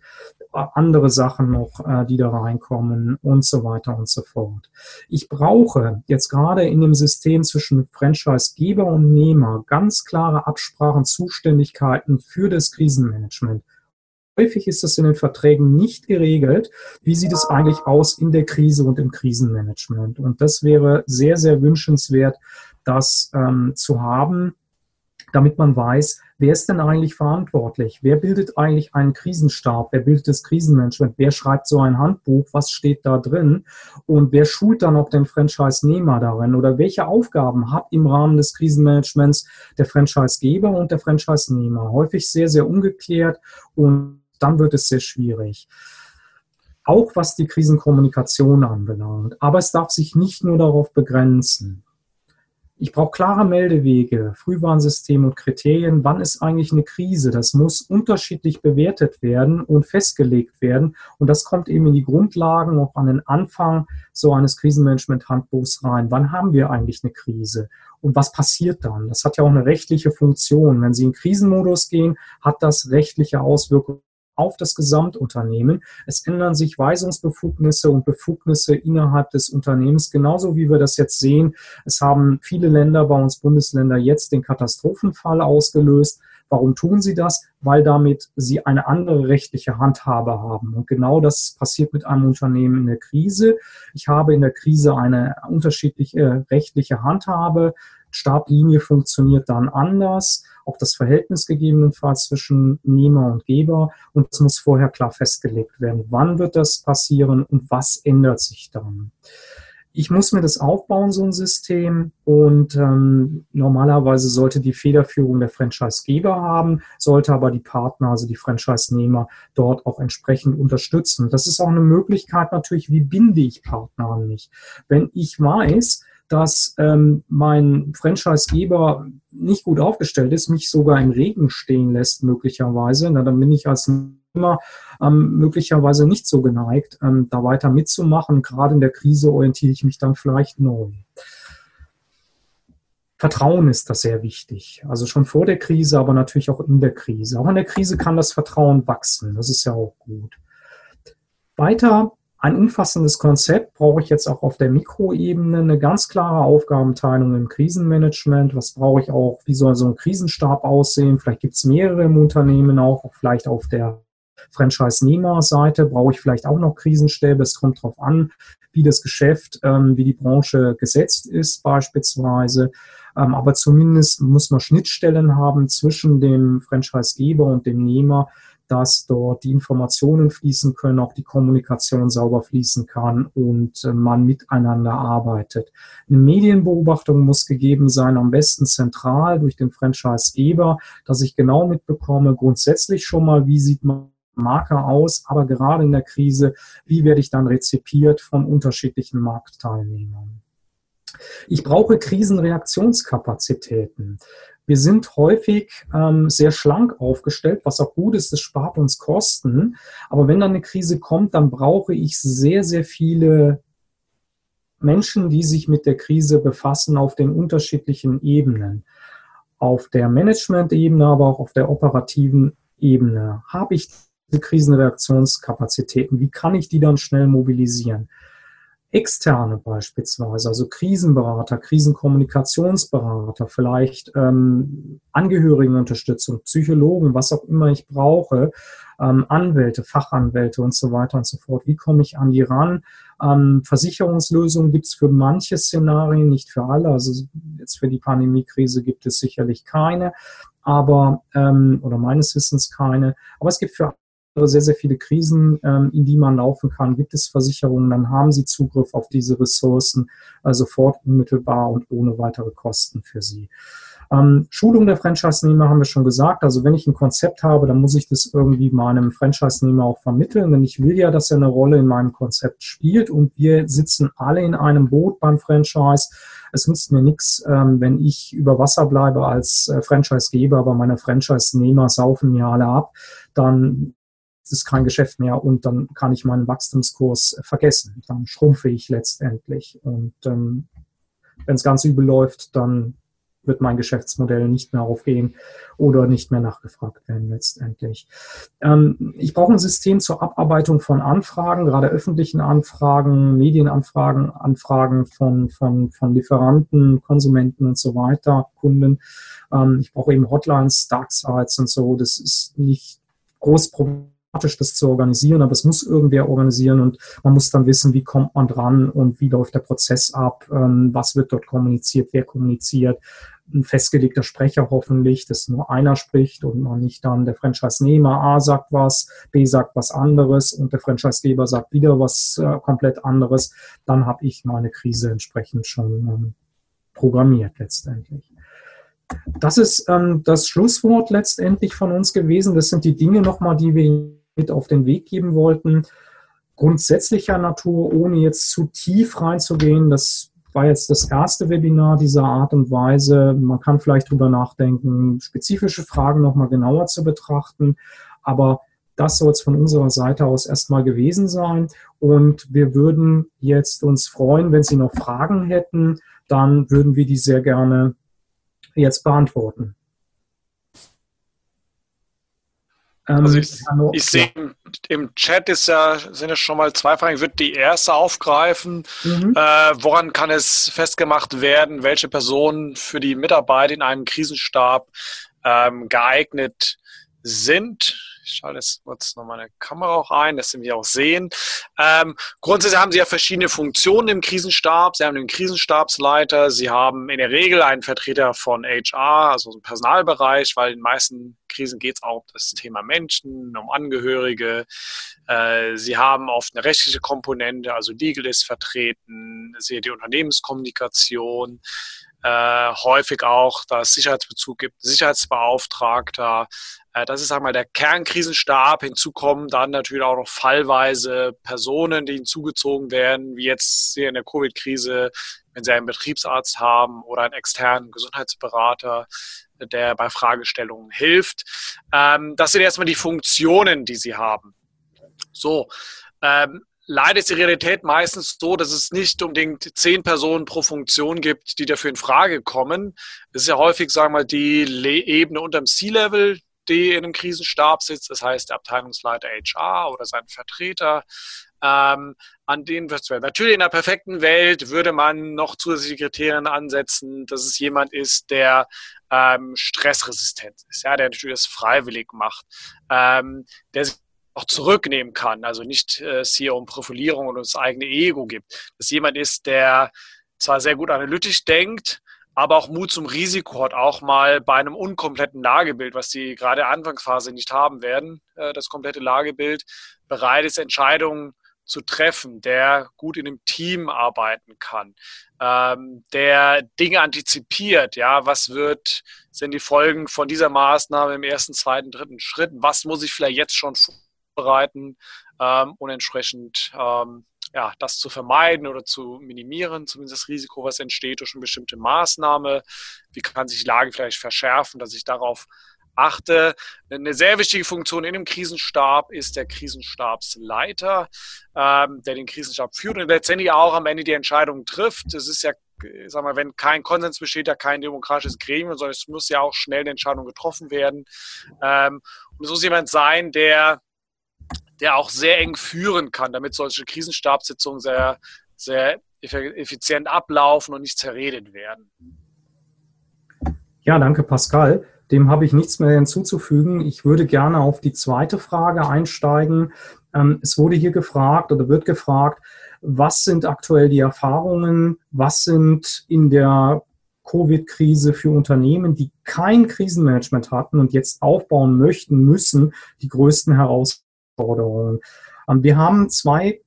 andere Sachen noch, äh, die da reinkommen und so weiter und so fort. Ich brauche jetzt gerade in dem System zwischen Franchisegeber und Nehmer ganz klare Absprachen, Zuständigkeiten für das Krisenmanagement. Häufig ist das in den Verträgen nicht geregelt. Wie sieht es eigentlich aus in der Krise und im Krisenmanagement? Und das wäre sehr, sehr wünschenswert, das ähm, zu haben, damit man weiß, wer ist denn eigentlich verantwortlich? Wer bildet eigentlich einen Krisenstab? Wer bildet das Krisenmanagement? Wer schreibt so ein Handbuch? Was steht da drin? Und wer schult dann auch den Franchise-Nehmer darin? Oder welche Aufgaben hat im Rahmen des Krisenmanagements der Franchise-Geber und der Franchise-Nehmer? Häufig sehr, sehr ungeklärt und dann wird es sehr schwierig auch was die Krisenkommunikation anbelangt. Aber es darf sich nicht nur darauf begrenzen. Ich brauche klare Meldewege, Frühwarnsystem und Kriterien. Wann ist eigentlich eine Krise? Das muss unterschiedlich bewertet werden und festgelegt werden. Und das kommt eben in die Grundlagen, auch an den Anfang so eines Krisenmanagement-Handbuchs rein. Wann haben wir eigentlich eine Krise? Und was passiert dann? Das hat ja auch eine rechtliche Funktion. Wenn Sie in Krisenmodus gehen, hat das rechtliche Auswirkungen auf das Gesamtunternehmen. Es ändern sich Weisungsbefugnisse und Befugnisse innerhalb des Unternehmens, genauso wie wir das jetzt sehen. Es haben viele Länder, bei uns Bundesländer, jetzt den Katastrophenfall ausgelöst. Warum tun sie das? Weil damit sie eine andere rechtliche Handhabe haben. Und genau das passiert mit einem Unternehmen in der Krise. Ich habe in der Krise eine unterschiedliche rechtliche Handhabe. Stablinie funktioniert dann anders auch das Verhältnis gegebenenfalls zwischen Nehmer und Geber und es muss vorher klar festgelegt werden, wann wird das passieren und was ändert sich dann. Ich muss mir das aufbauen, so ein System. Und ähm, normalerweise sollte die Federführung der Franchisegeber haben, sollte aber die Partner, also die Franchise-Nehmer, dort auch entsprechend unterstützen. Das ist auch eine Möglichkeit natürlich, wie binde ich Partner an mich. Wenn ich weiß, dass ähm, mein Franchisegeber nicht gut aufgestellt ist, mich sogar im Regen stehen lässt, möglicherweise, na, dann bin ich als immer ähm, möglicherweise nicht so geneigt, ähm, da weiter mitzumachen. Gerade in der Krise orientiere ich mich dann vielleicht neu. Vertrauen ist das sehr wichtig. Also schon vor der Krise, aber natürlich auch in der Krise. Auch in der Krise kann das Vertrauen wachsen. Das ist ja auch gut. Weiter ein umfassendes Konzept brauche ich jetzt auch auf der Mikroebene, eine ganz klare Aufgabenteilung im Krisenmanagement. Was brauche ich auch? Wie soll so ein Krisenstab aussehen? Vielleicht gibt es mehrere im Unternehmen auch, vielleicht auf der Franchise-Nehmer-Seite brauche ich vielleicht auch noch Krisenstäbe. Es kommt darauf an, wie das Geschäft, ähm, wie die Branche gesetzt ist beispielsweise. Ähm, aber zumindest muss man Schnittstellen haben zwischen dem Franchise-Geber und dem Nehmer, dass dort die Informationen fließen können, auch die Kommunikation sauber fließen kann und äh, man miteinander arbeitet. Eine Medienbeobachtung muss gegeben sein, am besten zentral durch den Franchise-Geber, dass ich genau mitbekomme, grundsätzlich schon mal, wie sieht man Marke aus, aber gerade in der Krise, wie werde ich dann rezipiert von unterschiedlichen Marktteilnehmern. Ich brauche Krisenreaktionskapazitäten. Wir sind häufig ähm, sehr schlank aufgestellt, was auch gut ist, das spart uns Kosten. Aber wenn dann eine Krise kommt, dann brauche ich sehr, sehr viele Menschen, die sich mit der Krise befassen auf den unterschiedlichen Ebenen. Auf der Management-Ebene, aber auch auf der operativen Ebene. Habe ich Krisenreaktionskapazitäten, wie kann ich die dann schnell mobilisieren? Externe beispielsweise, also Krisenberater, Krisenkommunikationsberater, vielleicht ähm, Angehörigenunterstützung, Psychologen, was auch immer ich brauche, ähm, Anwälte, Fachanwälte und so weiter und so fort. Wie komme ich an die ran? Ähm, Versicherungslösungen gibt es für manche Szenarien, nicht für alle. Also jetzt für die Pandemiekrise gibt es sicherlich keine, aber ähm, oder meines Wissens keine. Aber es gibt für sehr, sehr viele Krisen, ähm, in die man laufen kann. Gibt es Versicherungen, dann haben sie Zugriff auf diese Ressourcen sofort unmittelbar und ohne weitere Kosten für sie. Ähm, Schulung der Franchise-Nehmer haben wir schon gesagt. Also wenn ich ein Konzept habe, dann muss ich das irgendwie meinem Franchise-Nehmer auch vermitteln, denn ich will ja, dass er eine Rolle in meinem Konzept spielt und wir sitzen alle in einem Boot beim Franchise. Es nützt mir nichts, ähm, wenn ich über Wasser bleibe als äh, Franchise-Geber, aber meine Franchise-Nehmer saufen mir alle ab. Dann ist es kein Geschäft mehr und dann kann ich meinen Wachstumskurs vergessen. Dann schrumpfe ich letztendlich. Und ähm, wenn es ganz übel läuft, dann wird mein Geschäftsmodell nicht mehr aufgehen oder nicht mehr nachgefragt werden letztendlich. Ähm, ich brauche ein System zur Abarbeitung von Anfragen, gerade öffentlichen Anfragen, Medienanfragen, Anfragen von, von, von Lieferanten, Konsumenten und so weiter, Kunden. Ähm, ich brauche eben Hotlines, Dark Sites und so. Das ist nicht groß problematisch das zu organisieren, aber es muss irgendwer organisieren und man muss dann wissen, wie kommt man dran und wie läuft der Prozess ab, ähm, was wird dort kommuniziert, wer kommuniziert, ein festgelegter Sprecher hoffentlich, dass nur einer spricht und man nicht dann der Franchise-Nehmer A sagt was, B sagt was anderes und der Franchise-Geber sagt wieder was äh, komplett anderes, dann habe ich meine Krise entsprechend schon ähm, programmiert letztendlich. Das ist ähm, das Schlusswort letztendlich von uns gewesen. Das sind die Dinge nochmal, die wir mit auf den Weg geben wollten. Grundsätzlicher Natur, ohne jetzt zu tief reinzugehen. Das war jetzt das erste Webinar dieser Art und Weise. Man kann vielleicht drüber nachdenken, spezifische Fragen nochmal genauer zu betrachten. Aber das soll es von unserer Seite aus erstmal gewesen sein. Und wir würden jetzt uns freuen, wenn Sie noch Fragen hätten, dann würden wir die sehr gerne jetzt beantworten. Ähm, also ich, ich sehe im, im, Chat ist ja, sind ja schon mal zwei Fragen. Ich würde die erste aufgreifen. Mhm. Äh, woran kann es festgemacht werden, welche Personen für die Mitarbeit in einem Krisenstab ähm, geeignet sind? Ich schalte jetzt kurz noch meine Kamera auch ein, dass Sie mich auch sehen. Ähm, grundsätzlich haben Sie ja verschiedene Funktionen im Krisenstab. Sie haben den Krisenstabsleiter, Sie haben in der Regel einen Vertreter von HR, also im Personalbereich, weil in den meisten Krisen geht es auch um das Thema Menschen, um Angehörige. Äh, Sie haben oft eine rechtliche Komponente, also Legal ist vertreten, Sie die Unternehmenskommunikation, äh, häufig auch, da es Sicherheitsbezug gibt, Sicherheitsbeauftragter, äh, das ist, sagen wir mal, der Kernkrisenstab. Hinzu kommen dann natürlich auch noch fallweise Personen, die hinzugezogen werden, wie jetzt hier in der Covid-Krise, wenn Sie einen Betriebsarzt haben oder einen externen Gesundheitsberater, der bei Fragestellungen hilft. Ähm, das sind erstmal die Funktionen, die Sie haben. So, ähm, Leider ist die Realität meistens so, dass es nicht unbedingt zehn Personen pro Funktion gibt, die dafür in Frage kommen. Es ist ja häufig, sagen wir mal, die Ebene unter dem C-Level, die in einem Krisenstab sitzt, das heißt der Abteilungsleiter HR oder sein Vertreter, ähm, an denen wird es. Natürlich in einer perfekten Welt würde man noch zusätzliche Kriterien ansetzen, dass es jemand ist, der ähm, stressresistent ist, ja, der natürlich das freiwillig macht, ähm, der sich auch zurücknehmen kann, also nicht äh, es hier um Profilierung und das eigene Ego gibt, dass jemand ist, der zwar sehr gut analytisch denkt, aber auch Mut zum Risiko hat, auch mal bei einem unkompletten Lagebild, was sie gerade Anfangsphase nicht haben werden, äh, das komplette Lagebild, bereit ist, Entscheidungen zu treffen, der gut in einem Team arbeiten kann, ähm, der Dinge antizipiert, ja, was wird, sind die Folgen von dieser Maßnahme im ersten, zweiten, dritten Schritt, was muss ich vielleicht jetzt schon vorbereiten ähm, und entsprechend ähm, ja, das zu vermeiden oder zu minimieren, zumindest das Risiko, was entsteht durch eine bestimmte Maßnahme. Wie kann sich die Lage vielleicht verschärfen, dass ich darauf achte. Eine sehr wichtige Funktion in dem Krisenstab ist der Krisenstabsleiter, ähm, der den Krisenstab führt und letztendlich auch am Ende die Entscheidung trifft. Es ist ja, sag mal, wenn kein Konsens besteht, ja kein demokratisches Gremium, sondern es muss ja auch schnell eine Entscheidung getroffen werden. Ähm, und es muss jemand sein, der der auch sehr eng führen kann, damit solche Krisenstabssitzungen sehr, sehr effizient ablaufen und nicht zerredet werden. Ja, danke Pascal. Dem habe ich nichts mehr hinzuzufügen. Ich würde gerne auf die zweite Frage einsteigen. Ähm, es wurde hier gefragt oder wird gefragt, was sind aktuell die Erfahrungen? Was sind in der Covid-Krise für Unternehmen, die kein Krisenmanagement hatten und jetzt aufbauen möchten, müssen, die größten Herausforderungen? Ähm, wir haben zwei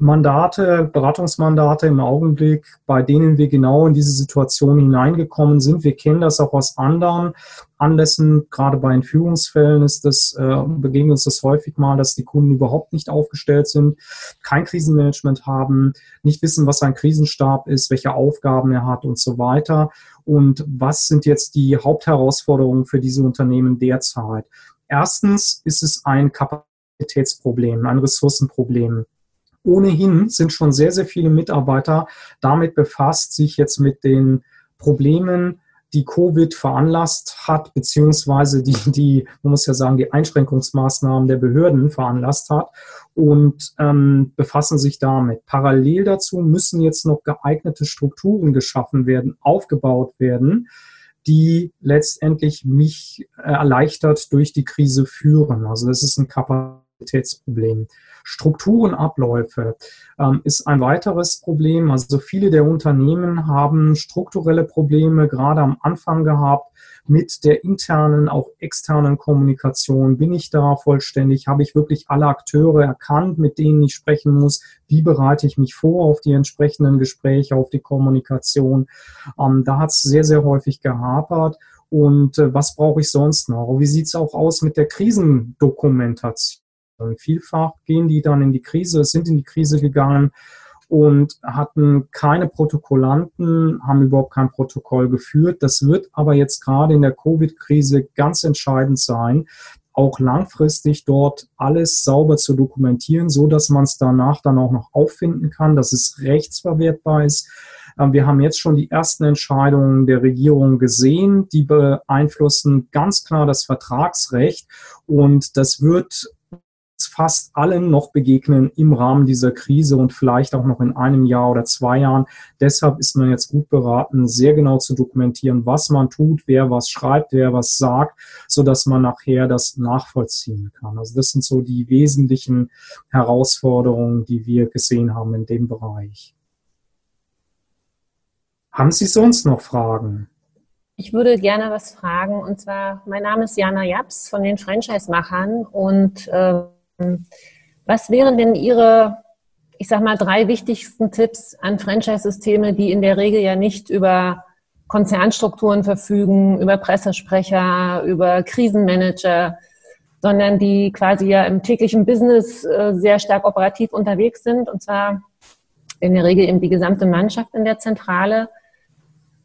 Mandate, Beratungsmandate im Augenblick, bei denen wir genau in diese Situation hineingekommen sind. Wir kennen das auch aus anderen Anlässen, gerade bei Entführungsfällen ist das, äh, begegnet uns das häufig mal, dass die Kunden überhaupt nicht aufgestellt sind, kein Krisenmanagement haben, nicht wissen, was ein Krisenstab ist, welche Aufgaben er hat und so weiter. Und was sind jetzt die Hauptherausforderungen für diese Unternehmen derzeit? Erstens ist es ein Kapazitätsproblem, ein Ressourcenproblem ohnehin sind schon sehr, sehr viele Mitarbeiter damit befasst, sich jetzt mit den Problemen, die Covid veranlasst hat, beziehungsweise die, die, man muss ja sagen, die Einschränkungsmaßnahmen der Behörden veranlasst hat und ähm, befassen sich damit. Parallel dazu müssen jetzt noch geeignete Strukturen geschaffen werden, aufgebaut werden, die letztendlich mich äh, erleichtert durch die Krise führen. Also das ist ein Kapazitätsproblem. Strukturen, Abläufe ähm, ist ein weiteres Problem. Also viele der Unternehmen haben strukturelle Probleme gerade am Anfang gehabt mit der internen, auch externen Kommunikation. Bin ich da vollständig? Habe ich wirklich alle Akteure erkannt, mit denen ich sprechen muss? Wie bereite ich mich vor auf die entsprechenden Gespräche, auf die Kommunikation? Ähm, da hat es sehr, sehr häufig gehapert. Und äh, was brauche ich sonst noch? Wie sieht es auch aus mit der Krisendokumentation? Vielfach gehen die dann in die Krise, sind in die Krise gegangen und hatten keine Protokollanten, haben überhaupt kein Protokoll geführt. Das wird aber jetzt gerade in der Covid-Krise ganz entscheidend sein, auch langfristig dort alles sauber zu dokumentieren, so dass man es danach dann auch noch auffinden kann, dass es rechtsverwertbar ist. Ähm, wir haben jetzt schon die ersten Entscheidungen der Regierung gesehen, die beeinflussen ganz klar das Vertragsrecht und das wird fast allen noch begegnen im Rahmen dieser Krise und vielleicht auch noch in einem Jahr oder zwei Jahren. Deshalb ist man jetzt gut beraten, sehr genau zu dokumentieren, was man tut, wer was schreibt, wer was sagt, so dass man nachher das nachvollziehen kann. Also das sind so die wesentlichen Herausforderungen, die wir gesehen haben in dem Bereich. Haben Sie sonst noch Fragen? Ich würde gerne was fragen. Und zwar, mein Name ist Jana Japs von den Franchise-Machern und äh, was wären denn Ihre, ich sag mal, drei wichtigsten Tipps an Franchise-Systeme, die in der Regel ja nicht über Konzernstrukturen verfügen, über Pressesprecher, über Krisenmanager, sondern die quasi ja im täglichen Business äh, sehr stark operativ unterwegs sind, und zwar in der Regel eben die gesamte Mannschaft in der Zentrale.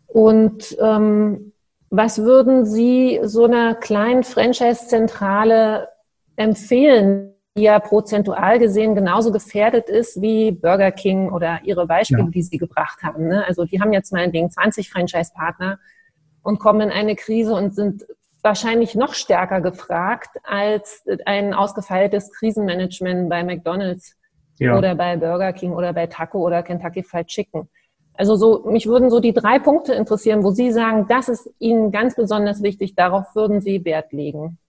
Und ähm, was würden Sie so einer kleinen Franchise-Zentrale empfehlen, die ja prozentual gesehen genauso gefährdet ist wie Burger King oder ihre Beispiele, ja. die sie gebracht haben. Ne? Also die haben jetzt meinetwegen 20 Franchise-Partner und kommen in eine Krise und sind wahrscheinlich noch stärker gefragt als ein ausgefeiltes Krisenmanagement bei McDonald's ja. oder bei Burger King oder bei Taco oder Kentucky Fried Chicken. Also so, mich würden so die drei Punkte interessieren, wo Sie sagen, das ist Ihnen ganz besonders wichtig, darauf würden Sie Wert legen.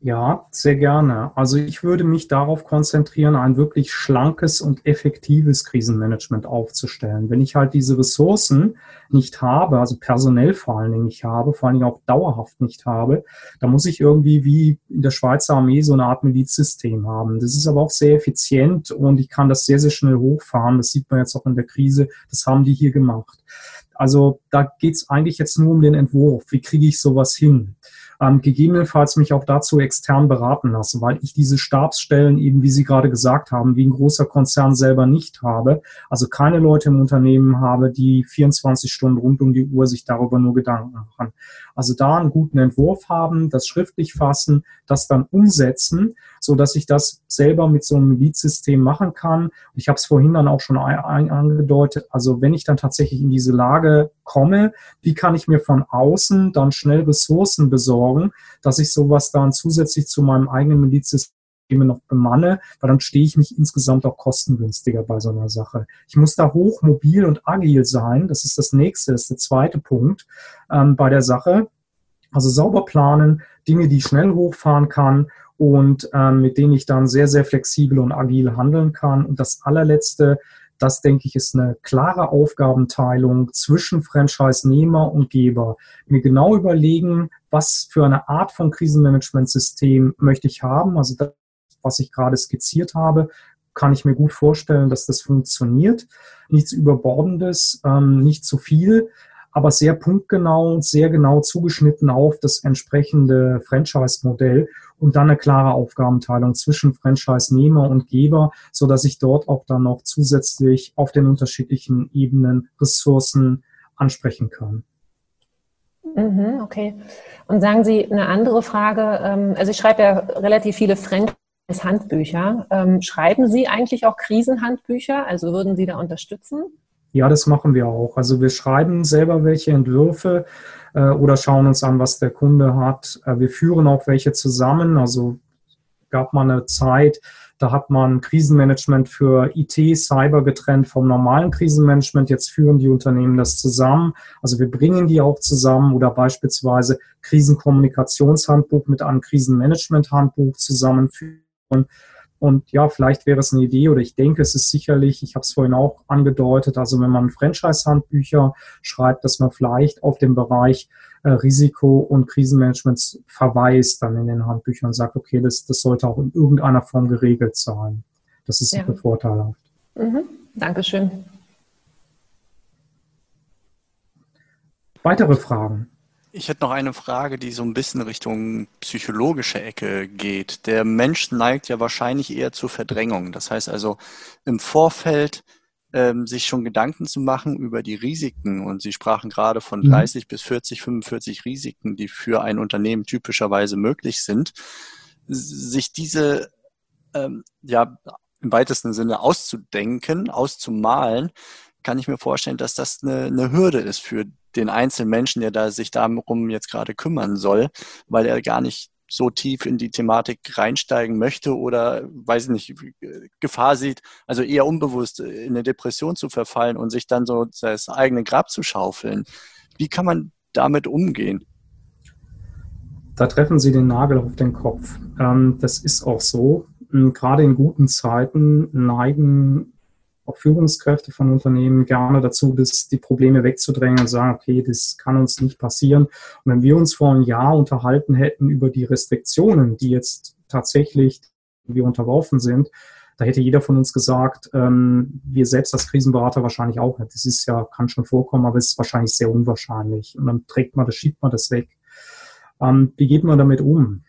Ja, sehr gerne. Also ich würde mich darauf konzentrieren, ein wirklich schlankes und effektives Krisenmanagement aufzustellen. Wenn ich halt diese Ressourcen nicht habe, also personell vor allen Dingen nicht habe, vor allen Dingen auch dauerhaft nicht habe, dann muss ich irgendwie wie in der Schweizer Armee so eine Art Milizsystem haben. Das ist aber auch sehr effizient und ich kann das sehr, sehr schnell hochfahren. Das sieht man jetzt auch in der Krise. Das haben die hier gemacht. Also da geht's eigentlich jetzt nur um den Entwurf. Wie kriege ich sowas hin? Ähm, gegebenenfalls mich auch dazu extern beraten lasse, weil ich diese Stabsstellen eben, wie Sie gerade gesagt haben, wie ein großer Konzern selber nicht habe, also keine Leute im Unternehmen habe, die 24 Stunden rund um die Uhr sich darüber nur Gedanken machen. Also da einen guten Entwurf haben, das schriftlich fassen, das dann umsetzen, so dass ich das selber mit so einem Lead-System machen kann. Ich habe es vorhin dann auch schon angedeutet. Also wenn ich dann tatsächlich in diese Lage komme, wie kann ich mir von außen dann schnell Ressourcen besorgen, dass ich sowas dann zusätzlich zu meinem eigenen Milizsystem noch bemanne, weil dann stehe ich mich insgesamt auch kostengünstiger bei so einer Sache. Ich muss da hoch, mobil und agil sein. Das ist das nächste, das ist der zweite Punkt ähm, bei der Sache. Also sauber planen, Dinge, die ich schnell hochfahren kann und ähm, mit denen ich dann sehr, sehr flexibel und agil handeln kann. Und das allerletzte, das denke ich, ist eine klare Aufgabenteilung zwischen Franchise-Nehmer und Geber. Mir genau überlegen, was für eine Art von Krisenmanagementsystem möchte ich haben. Also das, was ich gerade skizziert habe, kann ich mir gut vorstellen, dass das funktioniert. Nichts Überbordendes, ähm, nicht zu viel, aber sehr punktgenau und sehr genau zugeschnitten auf das entsprechende Franchise-Modell und dann eine klare Aufgabenteilung zwischen Franchise-Nehmer und Geber, so dass ich dort auch dann noch zusätzlich auf den unterschiedlichen Ebenen Ressourcen ansprechen kann. Mhm, okay. Und sagen Sie eine andere Frage. Ähm, also ich schreibe ja relativ viele Franchise-Handbücher. Ähm, schreiben Sie eigentlich auch Krisenhandbücher? Also würden Sie da unterstützen? Ja, das machen wir auch. Also wir schreiben selber welche Entwürfe äh, oder schauen uns an, was der Kunde hat. Äh, wir führen auch welche zusammen. Also gab mal eine Zeit, da hat man Krisenmanagement für IT, Cyber getrennt vom normalen Krisenmanagement. Jetzt führen die Unternehmen das zusammen. Also wir bringen die auch zusammen oder beispielsweise Krisenkommunikationshandbuch mit einem Krisenmanagement-Handbuch zusammenführen. Und ja, vielleicht wäre es eine Idee oder ich denke, es ist sicherlich, ich habe es vorhin auch angedeutet, also wenn man Franchise-Handbücher schreibt, dass man vielleicht auf den Bereich äh, Risiko- und Krisenmanagement verweist dann in den Handbüchern und sagt, okay, das, das sollte auch in irgendeiner Form geregelt sein. Das ist ja. sicher vorteilhaft. Mhm. Dankeschön. Weitere Fragen? Ich hätte noch eine Frage, die so ein bisschen Richtung psychologische Ecke geht. Der Mensch neigt ja wahrscheinlich eher zur Verdrängung. Das heißt also im Vorfeld ähm, sich schon Gedanken zu machen über die Risiken. Und Sie sprachen gerade von 30 mhm. bis 40, 45 Risiken, die für ein Unternehmen typischerweise möglich sind. Sich diese ähm, ja im weitesten Sinne auszudenken, auszumalen, kann ich mir vorstellen, dass das eine, eine Hürde ist für den einzelnen Menschen, der da sich darum jetzt gerade kümmern soll, weil er gar nicht so tief in die Thematik reinsteigen möchte oder, weiß ich nicht, Gefahr sieht, also eher unbewusst in eine Depression zu verfallen und sich dann so das eigene Grab zu schaufeln. Wie kann man damit umgehen? Da treffen Sie den Nagel auf den Kopf. Ähm, das ist auch so. Gerade in guten Zeiten neigen auch Führungskräfte von Unternehmen gerne dazu, das, die Probleme wegzudrängen und sagen, okay, das kann uns nicht passieren. Und wenn wir uns vor einem Jahr unterhalten hätten über die Restriktionen, die jetzt tatsächlich wir unterworfen sind, da hätte jeder von uns gesagt, ähm, wir selbst als Krisenberater wahrscheinlich auch nicht. Das ist ja, kann schon vorkommen, aber es ist wahrscheinlich sehr unwahrscheinlich. Und dann trägt man das, schiebt man das weg. Ähm, wie geht man damit um?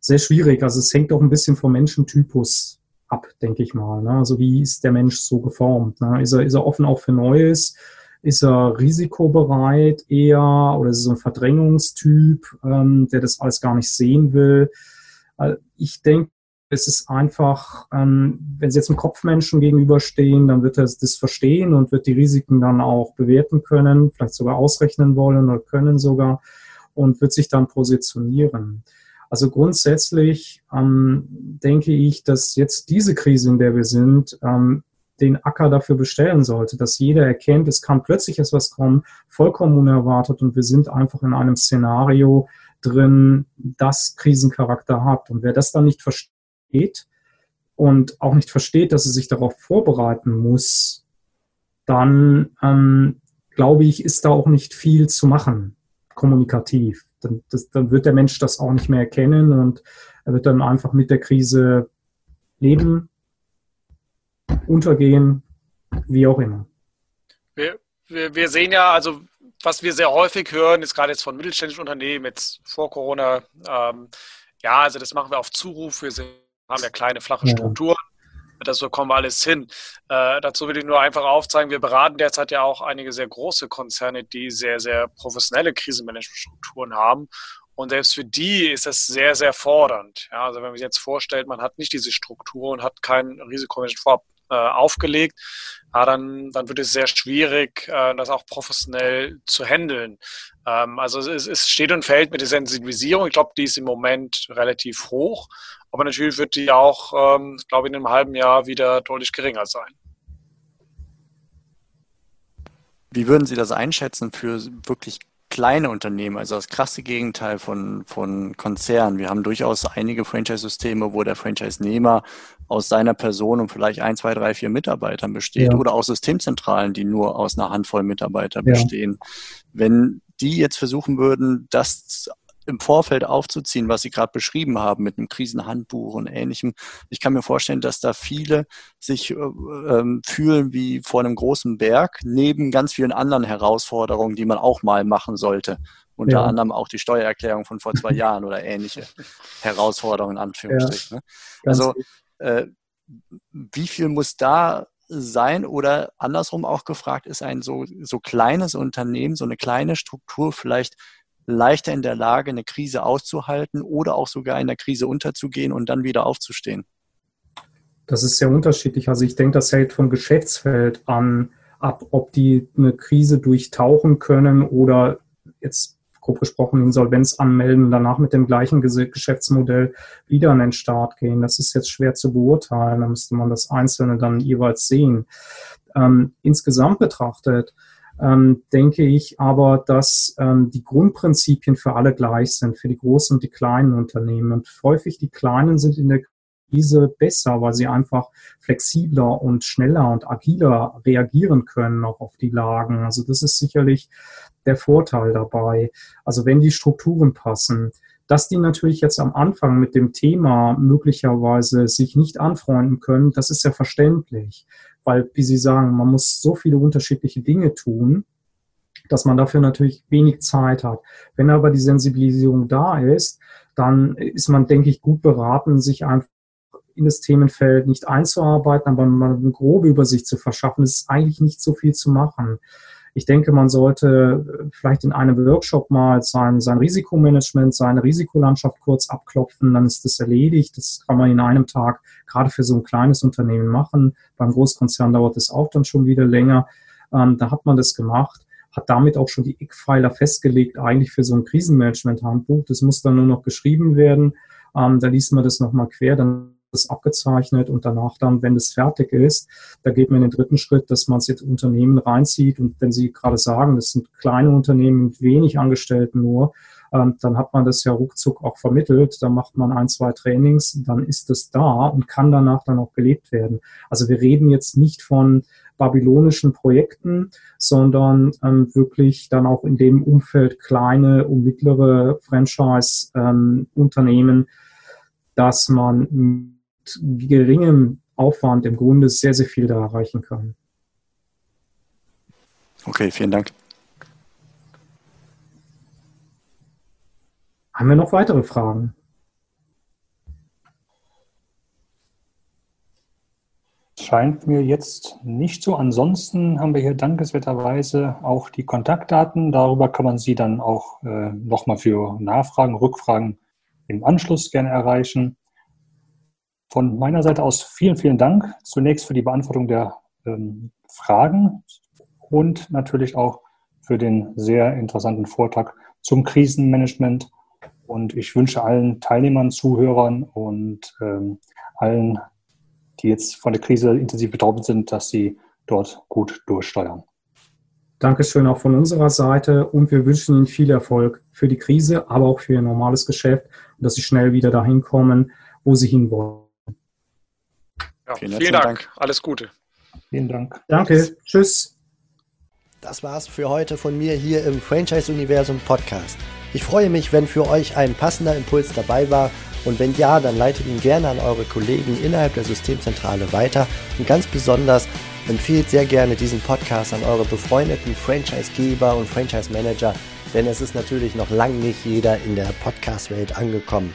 Sehr schwierig. Also es hängt auch ein bisschen vom Menschentypus ab, denke ich mal. Ne? Also wie ist der Mensch so geformt? Ne? Ist, er, ist er offen auch für Neues? Ist er risikobereit eher oder ist er so ein Verdrängungstyp, ähm, der das alles gar nicht sehen will? Ich denke, es ist einfach, ähm, wenn Sie jetzt einem Kopfmenschen gegenüberstehen, dann wird er das verstehen und wird die Risiken dann auch bewerten können, vielleicht sogar ausrechnen wollen oder können sogar und wird sich dann positionieren. Also grundsätzlich ähm, denke ich, dass jetzt diese Krise, in der wir sind, ähm, den Acker dafür bestellen sollte, dass jeder erkennt, es kann plötzlich etwas kommen, vollkommen unerwartet und wir sind einfach in einem Szenario drin, das Krisencharakter hat. Und wer das dann nicht versteht und auch nicht versteht, dass er sich darauf vorbereiten muss, dann ähm, glaube ich, ist da auch nicht viel zu machen, kommunikativ dann, das, dann wird der Mensch das auch nicht mehr erkennen und er wird dann einfach mit der Krise leben, untergehen, wie auch immer. Wir, wir, wir sehen ja, also was wir sehr häufig hören, ist gerade jetzt von mittelständischen Unternehmen, jetzt vor Corona, ähm, ja, also das machen wir auf Zuruf. Wir sind, haben ja kleine, flache Strukturen. Das so kommen wir alles hin. Äh, dazu will ich nur einfach aufzeigen, wir beraten derzeit ja auch einige sehr große Konzerne, die sehr, sehr professionelle Krisenmanagementstrukturen haben. Und selbst für die ist das sehr, sehr fordernd. Ja, also wenn man sich jetzt vorstellt, man hat nicht diese Struktur und hat kein Risikomanagement vorab äh, aufgelegt, ja, dann, dann wird es sehr schwierig, äh, das auch professionell zu handeln. Ähm, also es, es steht und fällt mit der Sensibilisierung. Ich glaube, die ist im Moment relativ hoch, aber natürlich wird die auch, ähm, glaube ich, in einem halben Jahr wieder deutlich geringer sein. Wie würden Sie das einschätzen für wirklich kleine Unternehmen, also das krasse Gegenteil von, von Konzernen. Wir haben durchaus einige Franchise-Systeme, wo der Franchise-Nehmer aus seiner Person und vielleicht ein, zwei, drei, vier Mitarbeitern besteht ja. oder auch Systemzentralen, die nur aus einer Handvoll Mitarbeiter ja. bestehen. Wenn die jetzt versuchen würden, das im Vorfeld aufzuziehen, was Sie gerade beschrieben haben mit einem Krisenhandbuch und ähnlichem. Ich kann mir vorstellen, dass da viele sich äh, äh, fühlen wie vor einem großen Berg, neben ganz vielen anderen Herausforderungen, die man auch mal machen sollte. Unter ja. anderem auch die Steuererklärung von vor zwei Jahren oder ähnliche Herausforderungen, in Anführungsstrichen. Ja, ne? also äh, wie viel muss da sein oder andersrum auch gefragt, ist ein so, so kleines Unternehmen, so eine kleine Struktur vielleicht leichter in der Lage, eine Krise auszuhalten oder auch sogar in der Krise unterzugehen und dann wieder aufzustehen? Das ist sehr unterschiedlich. Also ich denke, das hält vom Geschäftsfeld an ab, ob die eine Krise durchtauchen können oder jetzt grob gesprochen Insolvenz anmelden und danach mit dem gleichen Geschäftsmodell wieder an den Start gehen. Das ist jetzt schwer zu beurteilen. Da müsste man das Einzelne dann jeweils sehen. Ähm, insgesamt betrachtet ähm, denke ich aber, dass ähm, die Grundprinzipien für alle gleich sind, für die großen und die kleinen Unternehmen. Und häufig die kleinen sind in der Krise besser, weil sie einfach flexibler und schneller und agiler reagieren können auch auf die Lagen. Also das ist sicherlich der Vorteil dabei. Also wenn die Strukturen passen, dass die natürlich jetzt am Anfang mit dem Thema möglicherweise sich nicht anfreunden können, das ist ja verständlich weil, wie Sie sagen, man muss so viele unterschiedliche Dinge tun, dass man dafür natürlich wenig Zeit hat. Wenn aber die Sensibilisierung da ist, dann ist man, denke ich, gut beraten, sich einfach in das Themenfeld nicht einzuarbeiten, aber mal eine grobe Übersicht zu verschaffen. Es ist eigentlich nicht so viel zu machen. Ich denke, man sollte äh, vielleicht in einem Workshop mal sein, sein Risikomanagement, seine Risikolandschaft kurz abklopfen, dann ist das erledigt. Das kann man in einem Tag gerade für so ein kleines Unternehmen machen. Beim Großkonzern dauert es auch dann schon wieder länger. Ähm, da hat man das gemacht hat damit auch schon die Eckpfeiler festgelegt, eigentlich für so ein Krisenmanagement-Handbuch. Das muss dann nur noch geschrieben werden. Ähm, da liest man das nochmal quer, dann das abgezeichnet und danach dann, wenn es fertig ist, da geht man in den dritten Schritt, dass man es jetzt Unternehmen reinzieht und wenn Sie gerade sagen, das sind kleine Unternehmen mit wenig Angestellten nur, ähm, dann hat man das ja ruckzuck auch vermittelt, dann macht man ein, zwei Trainings, dann ist es da und kann danach dann auch gelebt werden. Also wir reden jetzt nicht von babylonischen Projekten, sondern ähm, wirklich dann auch in dem Umfeld kleine und mittlere Franchise-Unternehmen, ähm, dass man geringem Aufwand im Grunde sehr, sehr viel da erreichen kann. Okay, vielen Dank. Haben wir noch weitere Fragen? Scheint mir jetzt nicht so. Ansonsten haben wir hier dankenswerterweise auch die Kontaktdaten. Darüber kann man Sie dann auch äh, nochmal für Nachfragen, Rückfragen im Anschluss gerne erreichen. Von meiner Seite aus vielen, vielen Dank zunächst für die Beantwortung der ähm, Fragen und natürlich auch für den sehr interessanten Vortrag zum Krisenmanagement. Und ich wünsche allen Teilnehmern, Zuhörern und ähm, allen, die jetzt von der Krise intensiv betroffen sind, dass sie dort gut durchsteuern. Dankeschön auch von unserer Seite und wir wünschen Ihnen viel Erfolg für die Krise, aber auch für Ihr normales Geschäft und dass Sie schnell wieder dahin kommen, wo Sie hinwollen. Ja, vielen, vielen Dank. Dank. Alles Gute. Vielen Dank. Danke. Tschüss. Das war's für heute von mir hier im Franchise-Universum Podcast. Ich freue mich, wenn für euch ein passender Impuls dabei war und wenn ja, dann leitet ihn gerne an eure Kollegen innerhalb der Systemzentrale weiter und ganz besonders empfehlt sehr gerne diesen Podcast an eure befreundeten Franchise-Geber und Franchise-Manager, denn es ist natürlich noch lange nicht jeder in der Podcast-Welt angekommen.